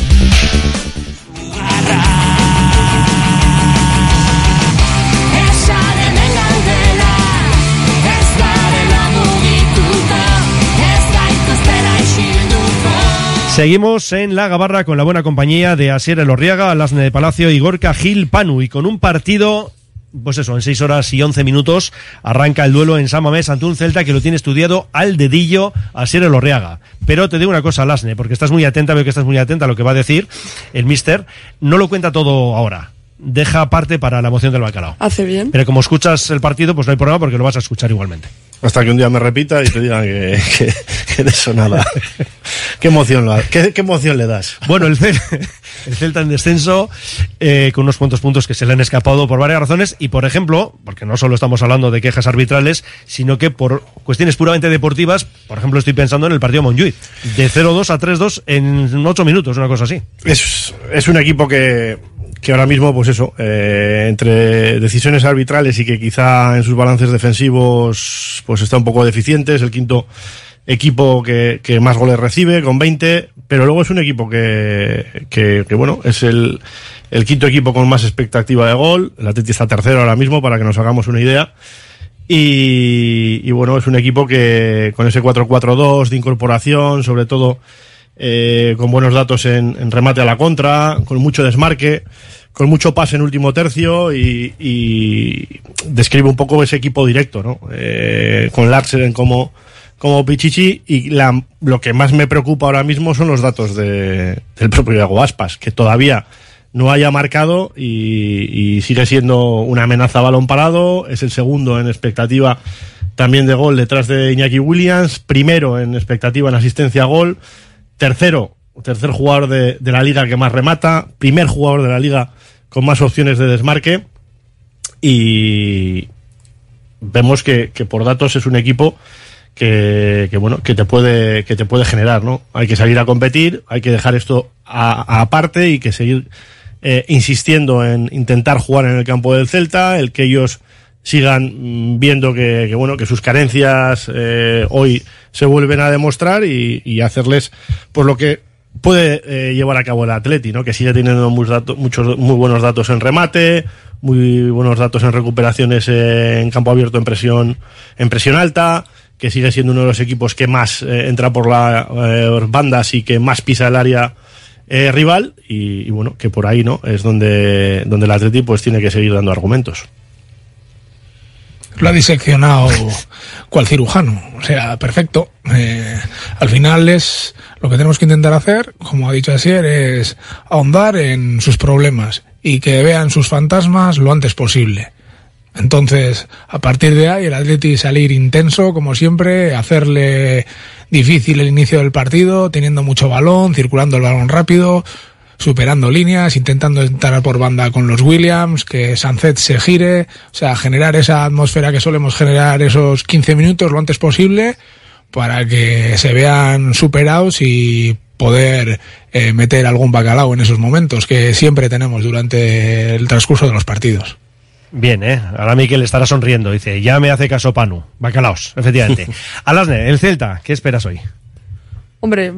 Seguimos en la Gabarra con la buena compañía de Asier Elorriaga, Alasne de Palacio y Gorka Gil Panu y con un partido pues eso, en 6 horas y 11 minutos arranca el duelo en San Mamés ante un Celta que lo tiene estudiado al dedillo a Sier Elorriaga. Pero te digo una cosa, Lasne, porque estás muy atenta, veo que estás muy atenta a lo que va a decir el mister. No lo cuenta todo ahora. Deja parte para la moción del bacalao. Hace bien. Pero como escuchas el partido, pues no hay problema porque lo vas a escuchar igualmente. Hasta que un día me repita y te digan que, que, que de eso nada. ¿Qué emoción, lo- qué, qué emoción le das? Bueno, el, Cel- el Celta en descenso, eh, con unos cuantos puntos que se le han escapado por varias razones y, por ejemplo, porque no solo estamos hablando de quejas arbitrales, sino que por cuestiones puramente deportivas, por ejemplo, estoy pensando en el partido Montjuic, de 0-2 a 3-2 en 8 minutos, una cosa así. Es, es un equipo que, que ahora mismo, pues eso, eh, entre decisiones arbitrales y que quizá en sus balances defensivos pues está un poco deficiente, es el quinto equipo que, que más goles recibe, con 20, pero luego es un equipo que, que, que, bueno, es el, el quinto equipo con más expectativa de gol, el Atleti está tercero ahora mismo, para que nos hagamos una idea, y, y bueno, es un equipo que con ese 4-4-2 de incorporación, sobre todo eh, con buenos datos en, en remate a la contra, con mucho desmarque, con mucho pase en último tercio y, describe un poco ese equipo directo, ¿no? Eh, con Larsen como, como Pichichi y la, lo que más me preocupa ahora mismo son los datos de, del propio Iago Aspas, que todavía no haya marcado y, y sigue siendo una amenaza a balón parado, es el segundo en expectativa también de gol detrás de Iñaki Williams, primero en expectativa en asistencia a gol, tercero, tercer jugador de, la liga que más remata, primer jugador de la liga con más opciones de desmarque. Y vemos que, por datos es un equipo que, bueno que te puede que te puede generar no hay que salir a competir hay que dejar esto aparte y que seguir eh, insistiendo en intentar jugar en el campo del Celta el que ellos sigan mm, viendo que, que, bueno que sus carencias eh, hoy se vuelven a demostrar y, hacerles por lo que puede eh, llevar a cabo el Atleti, ¿no? Que sigue teniendo muchos muchos muy buenos datos en remate, muy buenos datos en recuperaciones eh, en campo abierto en presión en presión alta, que sigue siendo uno de los equipos que más eh, entra por las bandas y que más pisa el área eh, rival y, y bueno, que por ahí, ¿no? Es donde donde el Atleti pues tiene que seguir dando argumentos. Lo ha diseccionado cual cirujano. O sea, perfecto. Eh, al final es lo que tenemos que intentar hacer, como ha dicho Asier, es ahondar en sus problemas y que vean sus fantasmas lo antes posible. Entonces, a partir de ahí, el Atleti salir intenso, como siempre, hacerle difícil el inicio del partido, teniendo mucho balón, circulando el balón rápido, superando líneas, intentando entrar por banda con los Williams, que Sancet se gire, o sea, generar esa atmósfera que solemos generar esos 15 minutos lo antes posible para que se vean superados y poder eh, meter algún bacalao en esos momentos que siempre tenemos durante el transcurso de los partidos. Bien, ¿eh? Ahora Miquel estará sonriendo. Dice, ya me hace caso Panu. Bacalaos, efectivamente. [laughs] Alasne, el Celta, ¿qué esperas hoy? Hombre,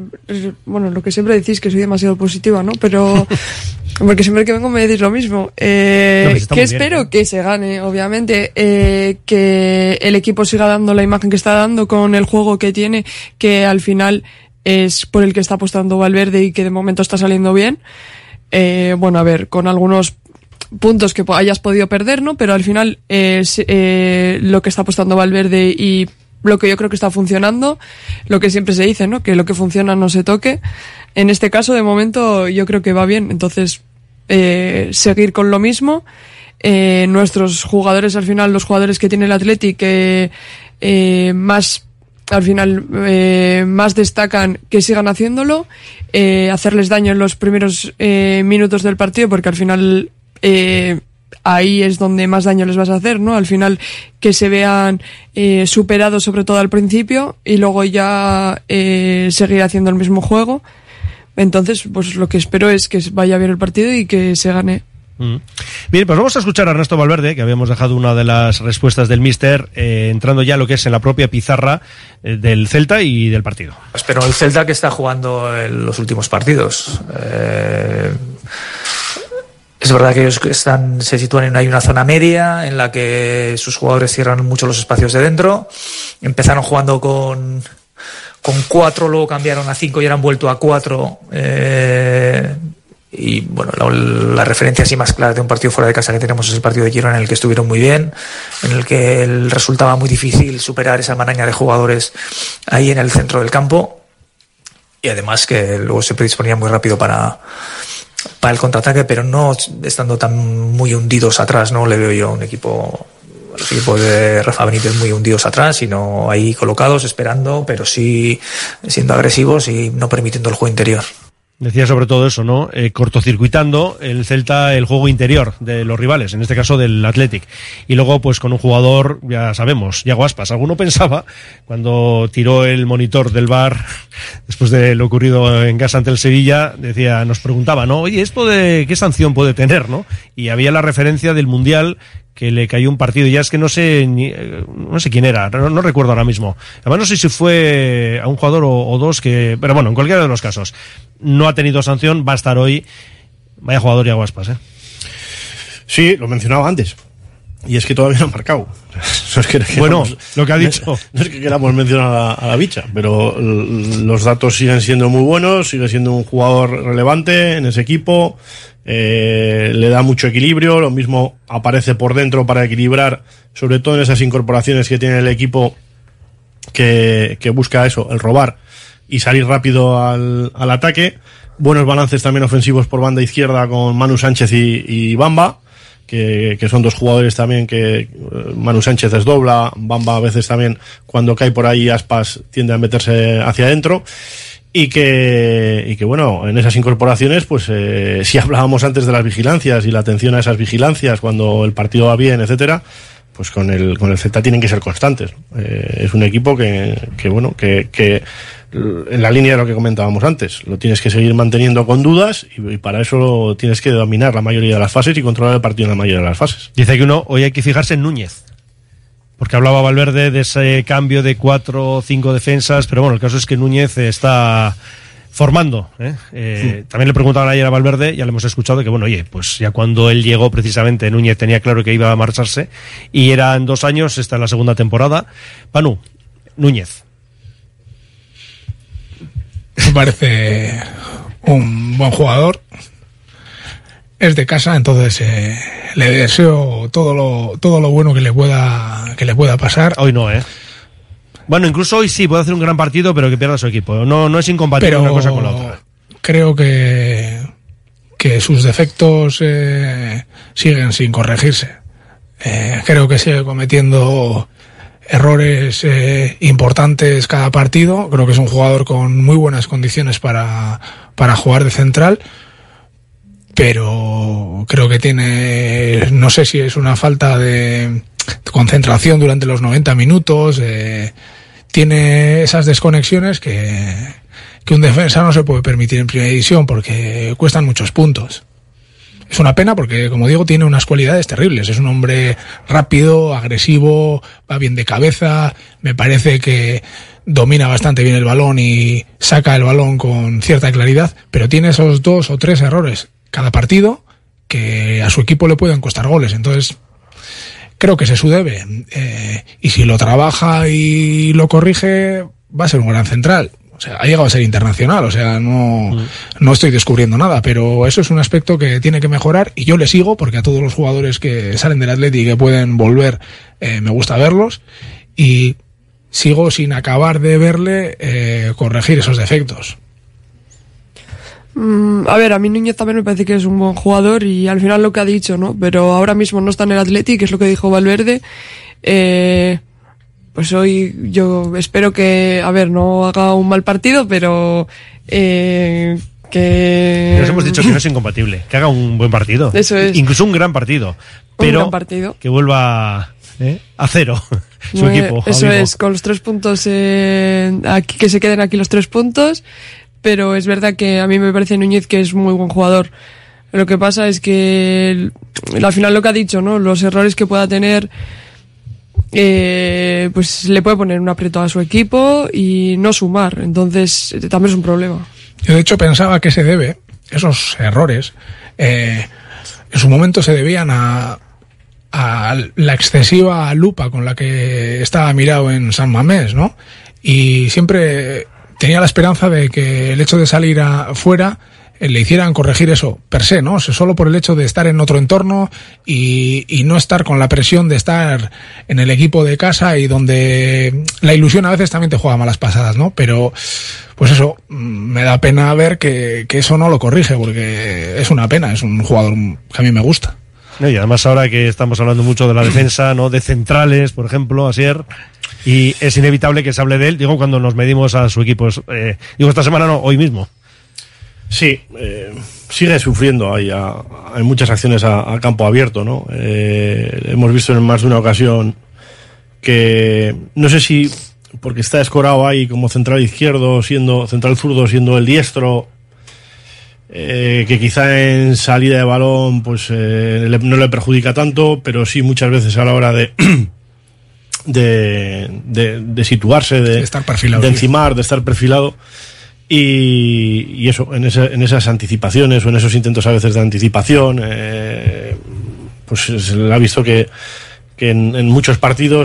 bueno, lo que siempre decís que soy demasiado positiva, ¿no? Pero [laughs] porque siempre que vengo me decís lo mismo. Eh, No, pues que bien, espero ¿eh? que se gane, obviamente, eh, que el equipo siga dando la imagen que está dando con el juego que tiene, que al final es por el que está apostando Valverde y que de momento está saliendo bien. Eh, bueno, a ver, con algunos puntos que hayas podido perder, ¿no? Pero al final es eh, lo que está apostando Valverde y lo que yo creo que está funcionando, lo que siempre se dice, ¿no? Que lo que funciona no se toque. En este caso, de momento, yo creo que va bien. Entonces, eh, seguir con lo mismo. Eh, nuestros jugadores, al final, los jugadores que tiene el Athletic, que eh, más al final eh, más destacan que sigan haciéndolo, hacerles daño en los primeros eh, minutos del partido, porque al final ahí es donde más daño les vas a hacer, ¿no? Al final que se vean eh, superados sobre todo al principio y luego ya eh, seguir haciendo el mismo juego. Entonces, pues lo que espero es que vaya bien el partido y que se gane. Mm. Bien, pues vamos a escuchar a Ernesto Valverde, que habíamos dejado una de las respuestas del Mister, eh, entrando ya a lo que es en la propia pizarra eh, del Celta y del partido. Pero el Celta que está jugando en los últimos partidos. Eh, es verdad que ellos se sitúan en una zona media en la que sus jugadores cierran mucho los espacios de dentro. Empezaron jugando con, con cuatro, luego cambiaron a cinco y ahora han vuelto a cuatro. Eh, y bueno, la, referencia así más clara de un partido fuera de casa que tenemos es el partido de Girona en el que estuvieron muy bien, en el que resultaba muy difícil superar esa maraña de jugadores ahí en el centro del campo y además que luego se predisponía muy rápido para, para el contraataque, pero no estando tan muy hundidos atrás, no le veo yo un equipo los equipos de Rafa Benítez muy hundidos atrás, sino ahí colocados, esperando, pero sí siendo agresivos y no permitiendo el juego interior. Decía sobre todo eso, ¿no? Eh, cortocircuitando el Celta el juego interior de los rivales, en este caso del Athletic. Y luego, pues con un jugador, ya sabemos, Yago Aspas. Alguno [laughs] pensaba, cuando tiró el monitor del bar, [laughs] después de lo ocurrido en casa ante el Sevilla, decía, nos preguntaba, ¿no? Oye, ¿esto de qué sanción puede tener, no? Y había la referencia del Mundial que le cayó un partido. Ya es que no sé ni, eh, no sé quién era, no, recuerdo ahora mismo. Además no sé si fue a un jugador o, o, dos que, pero bueno, en cualquiera de los casos no ha tenido sanción, va a estar hoy. Vaya jugador y aguaspas, ¿eh? Sí, lo mencionaba antes. Y es que todavía no han marcado. [laughs] No es que bueno, lo que ha dicho. No es que queramos mencionar a la, a la, bicha, pero los datos siguen siendo muy buenos, sigue siendo un jugador relevante en ese equipo, eh, le da mucho equilibrio, lo mismo aparece por dentro para equilibrar, sobre todo en esas incorporaciones que tiene el equipo que, que busca eso, el robar y salir rápido al, al, ataque. Buenos balances también ofensivos por banda izquierda con Manu Sánchez y, y Bamba, que, que, son dos jugadores también que Manu Sánchez desdobla, Bamba a veces también cuando cae por ahí Aspas tiende a meterse hacia adentro y que, y que bueno, en esas incorporaciones, pues eh, si [laughs] hablábamos antes de las vigilancias y la atención a esas vigilancias cuando el partido va bien, etcétera, pues con el, con el Z tienen que ser constantes. Eh, es un equipo que, que bueno, que, que en la línea de lo que comentábamos antes, lo tienes que seguir manteniendo con dudas y, y, para eso tienes que dominar la mayoría de las fases y controlar el partido en la mayoría de las fases. Dice que uno, hoy hay que fijarse en Núñez. Porque hablaba Valverde de ese cambio de cuatro o cinco defensas, pero bueno, el caso es que Núñez está formando. ¿eh? Eh, sí. También le preguntaban ayer a Valverde, ya le hemos escuchado que, bueno, oye, pues ya cuando él llegó precisamente, Núñez tenía claro que iba a marcharse y eran dos años, esta es la segunda temporada. Panu, Núñez. Me parece un buen jugador. Es de casa, entonces eh, le deseo todo lo, todo lo bueno que le pueda que le pueda pasar. Hoy no, ¿eh? Bueno, incluso hoy sí puede hacer un gran partido, pero que pierda su equipo. No, no es incompatible pero una cosa con la otra. Creo que, que sus defectos eh, siguen sin corregirse. Eh, creo que sigue cometiendo errores eh, importantes cada partido. Creo que es un jugador con muy buenas condiciones para, para jugar de central. Pero creo que tiene, no sé si es una falta de concentración durante los 90 minutos, eh, tiene esas desconexiones que, un defensa no se puede permitir en primera división porque cuestan muchos puntos. Es una pena porque, como digo, tiene unas cualidades terribles. Es un hombre rápido, agresivo, va bien de cabeza, me parece que domina bastante bien el balón y saca el balón con cierta claridad, pero tiene esos dos o tres errores cada partido que a su equipo le pueden costar goles. Entonces, creo que se su debe. Eh, y si lo trabaja y lo corrige, va a ser un gran central. O sea, ha llegado a ser internacional, o sea, no, no estoy descubriendo nada, pero eso es un aspecto que tiene que mejorar y yo le sigo porque a todos los jugadores que salen del Atleti y que pueden volver, eh, me gusta verlos y sigo sin acabar de verle eh, corregir esos defectos. Mm, a ver, a mí Núñez también me parece que es un buen jugador y al final lo que ha dicho, ¿no? Pero ahora mismo no está en el Athletic, es lo que dijo Valverde. Eh, pues hoy yo espero que, a ver, no haga un mal partido, pero eh, que... Nos hemos dicho que no es incompatible, que haga un buen partido. Eso es. Incluso un gran partido. Pero un gran partido. que vuelva ¿eh? a cero su Muy- equipo. Eso amigo. es, con los tres puntos, eh, aquí, que se queden aquí los tres puntos. Pero es verdad que a mí me parece Núñez que es muy buen jugador. Lo que pasa es que al final lo que ha dicho, ¿no? Los errores que pueda tener, eh, pues le puede poner un aprieto a su equipo y no sumar. Entonces, eh, también es un problema. Yo de hecho pensaba que se debe, esos errores, eh, en su momento se debían a, a la excesiva lupa con la que estaba mirado en San Mamés, ¿no? Y siempre tenía la esperanza de que el hecho de salir afuera eh, le hicieran corregir eso per se, ¿no? O solo por el hecho de estar en otro entorno y, y no estar con la presión de estar en el equipo de casa y donde la ilusión a veces también te juega malas pasadas, ¿no? Pero, pues eso, mm, me da pena ver que, que eso no lo corrige porque es una pena, es un jugador que a mí me gusta. No, y además ahora que estamos hablando mucho de la defensa, ¿no? De centrales, por ejemplo, Asier. Y es inevitable que se hable de él, digo, cuando nos medimos a su equipo. Eh, digo, esta semana no, hoy mismo. Sí, eh, sigue sufriendo. Hay, hay muchas acciones a, a campo abierto, ¿no? Eh, hemos visto en más de una ocasión que no sé si porque está escorado ahí como central izquierdo, siendo central zurdo, siendo el diestro, eh, que quizá en salida de balón pues eh, le- no le perjudica tanto, pero sí muchas veces a la hora de [clears throat] de, de, de situarse, de, estar perfilado, de encimar, de estar perfilado. Y, y eso, en, en esas anticipaciones o en esos intentos a veces de anticipación, eh, pues se le ha visto que, que en, en muchos partidos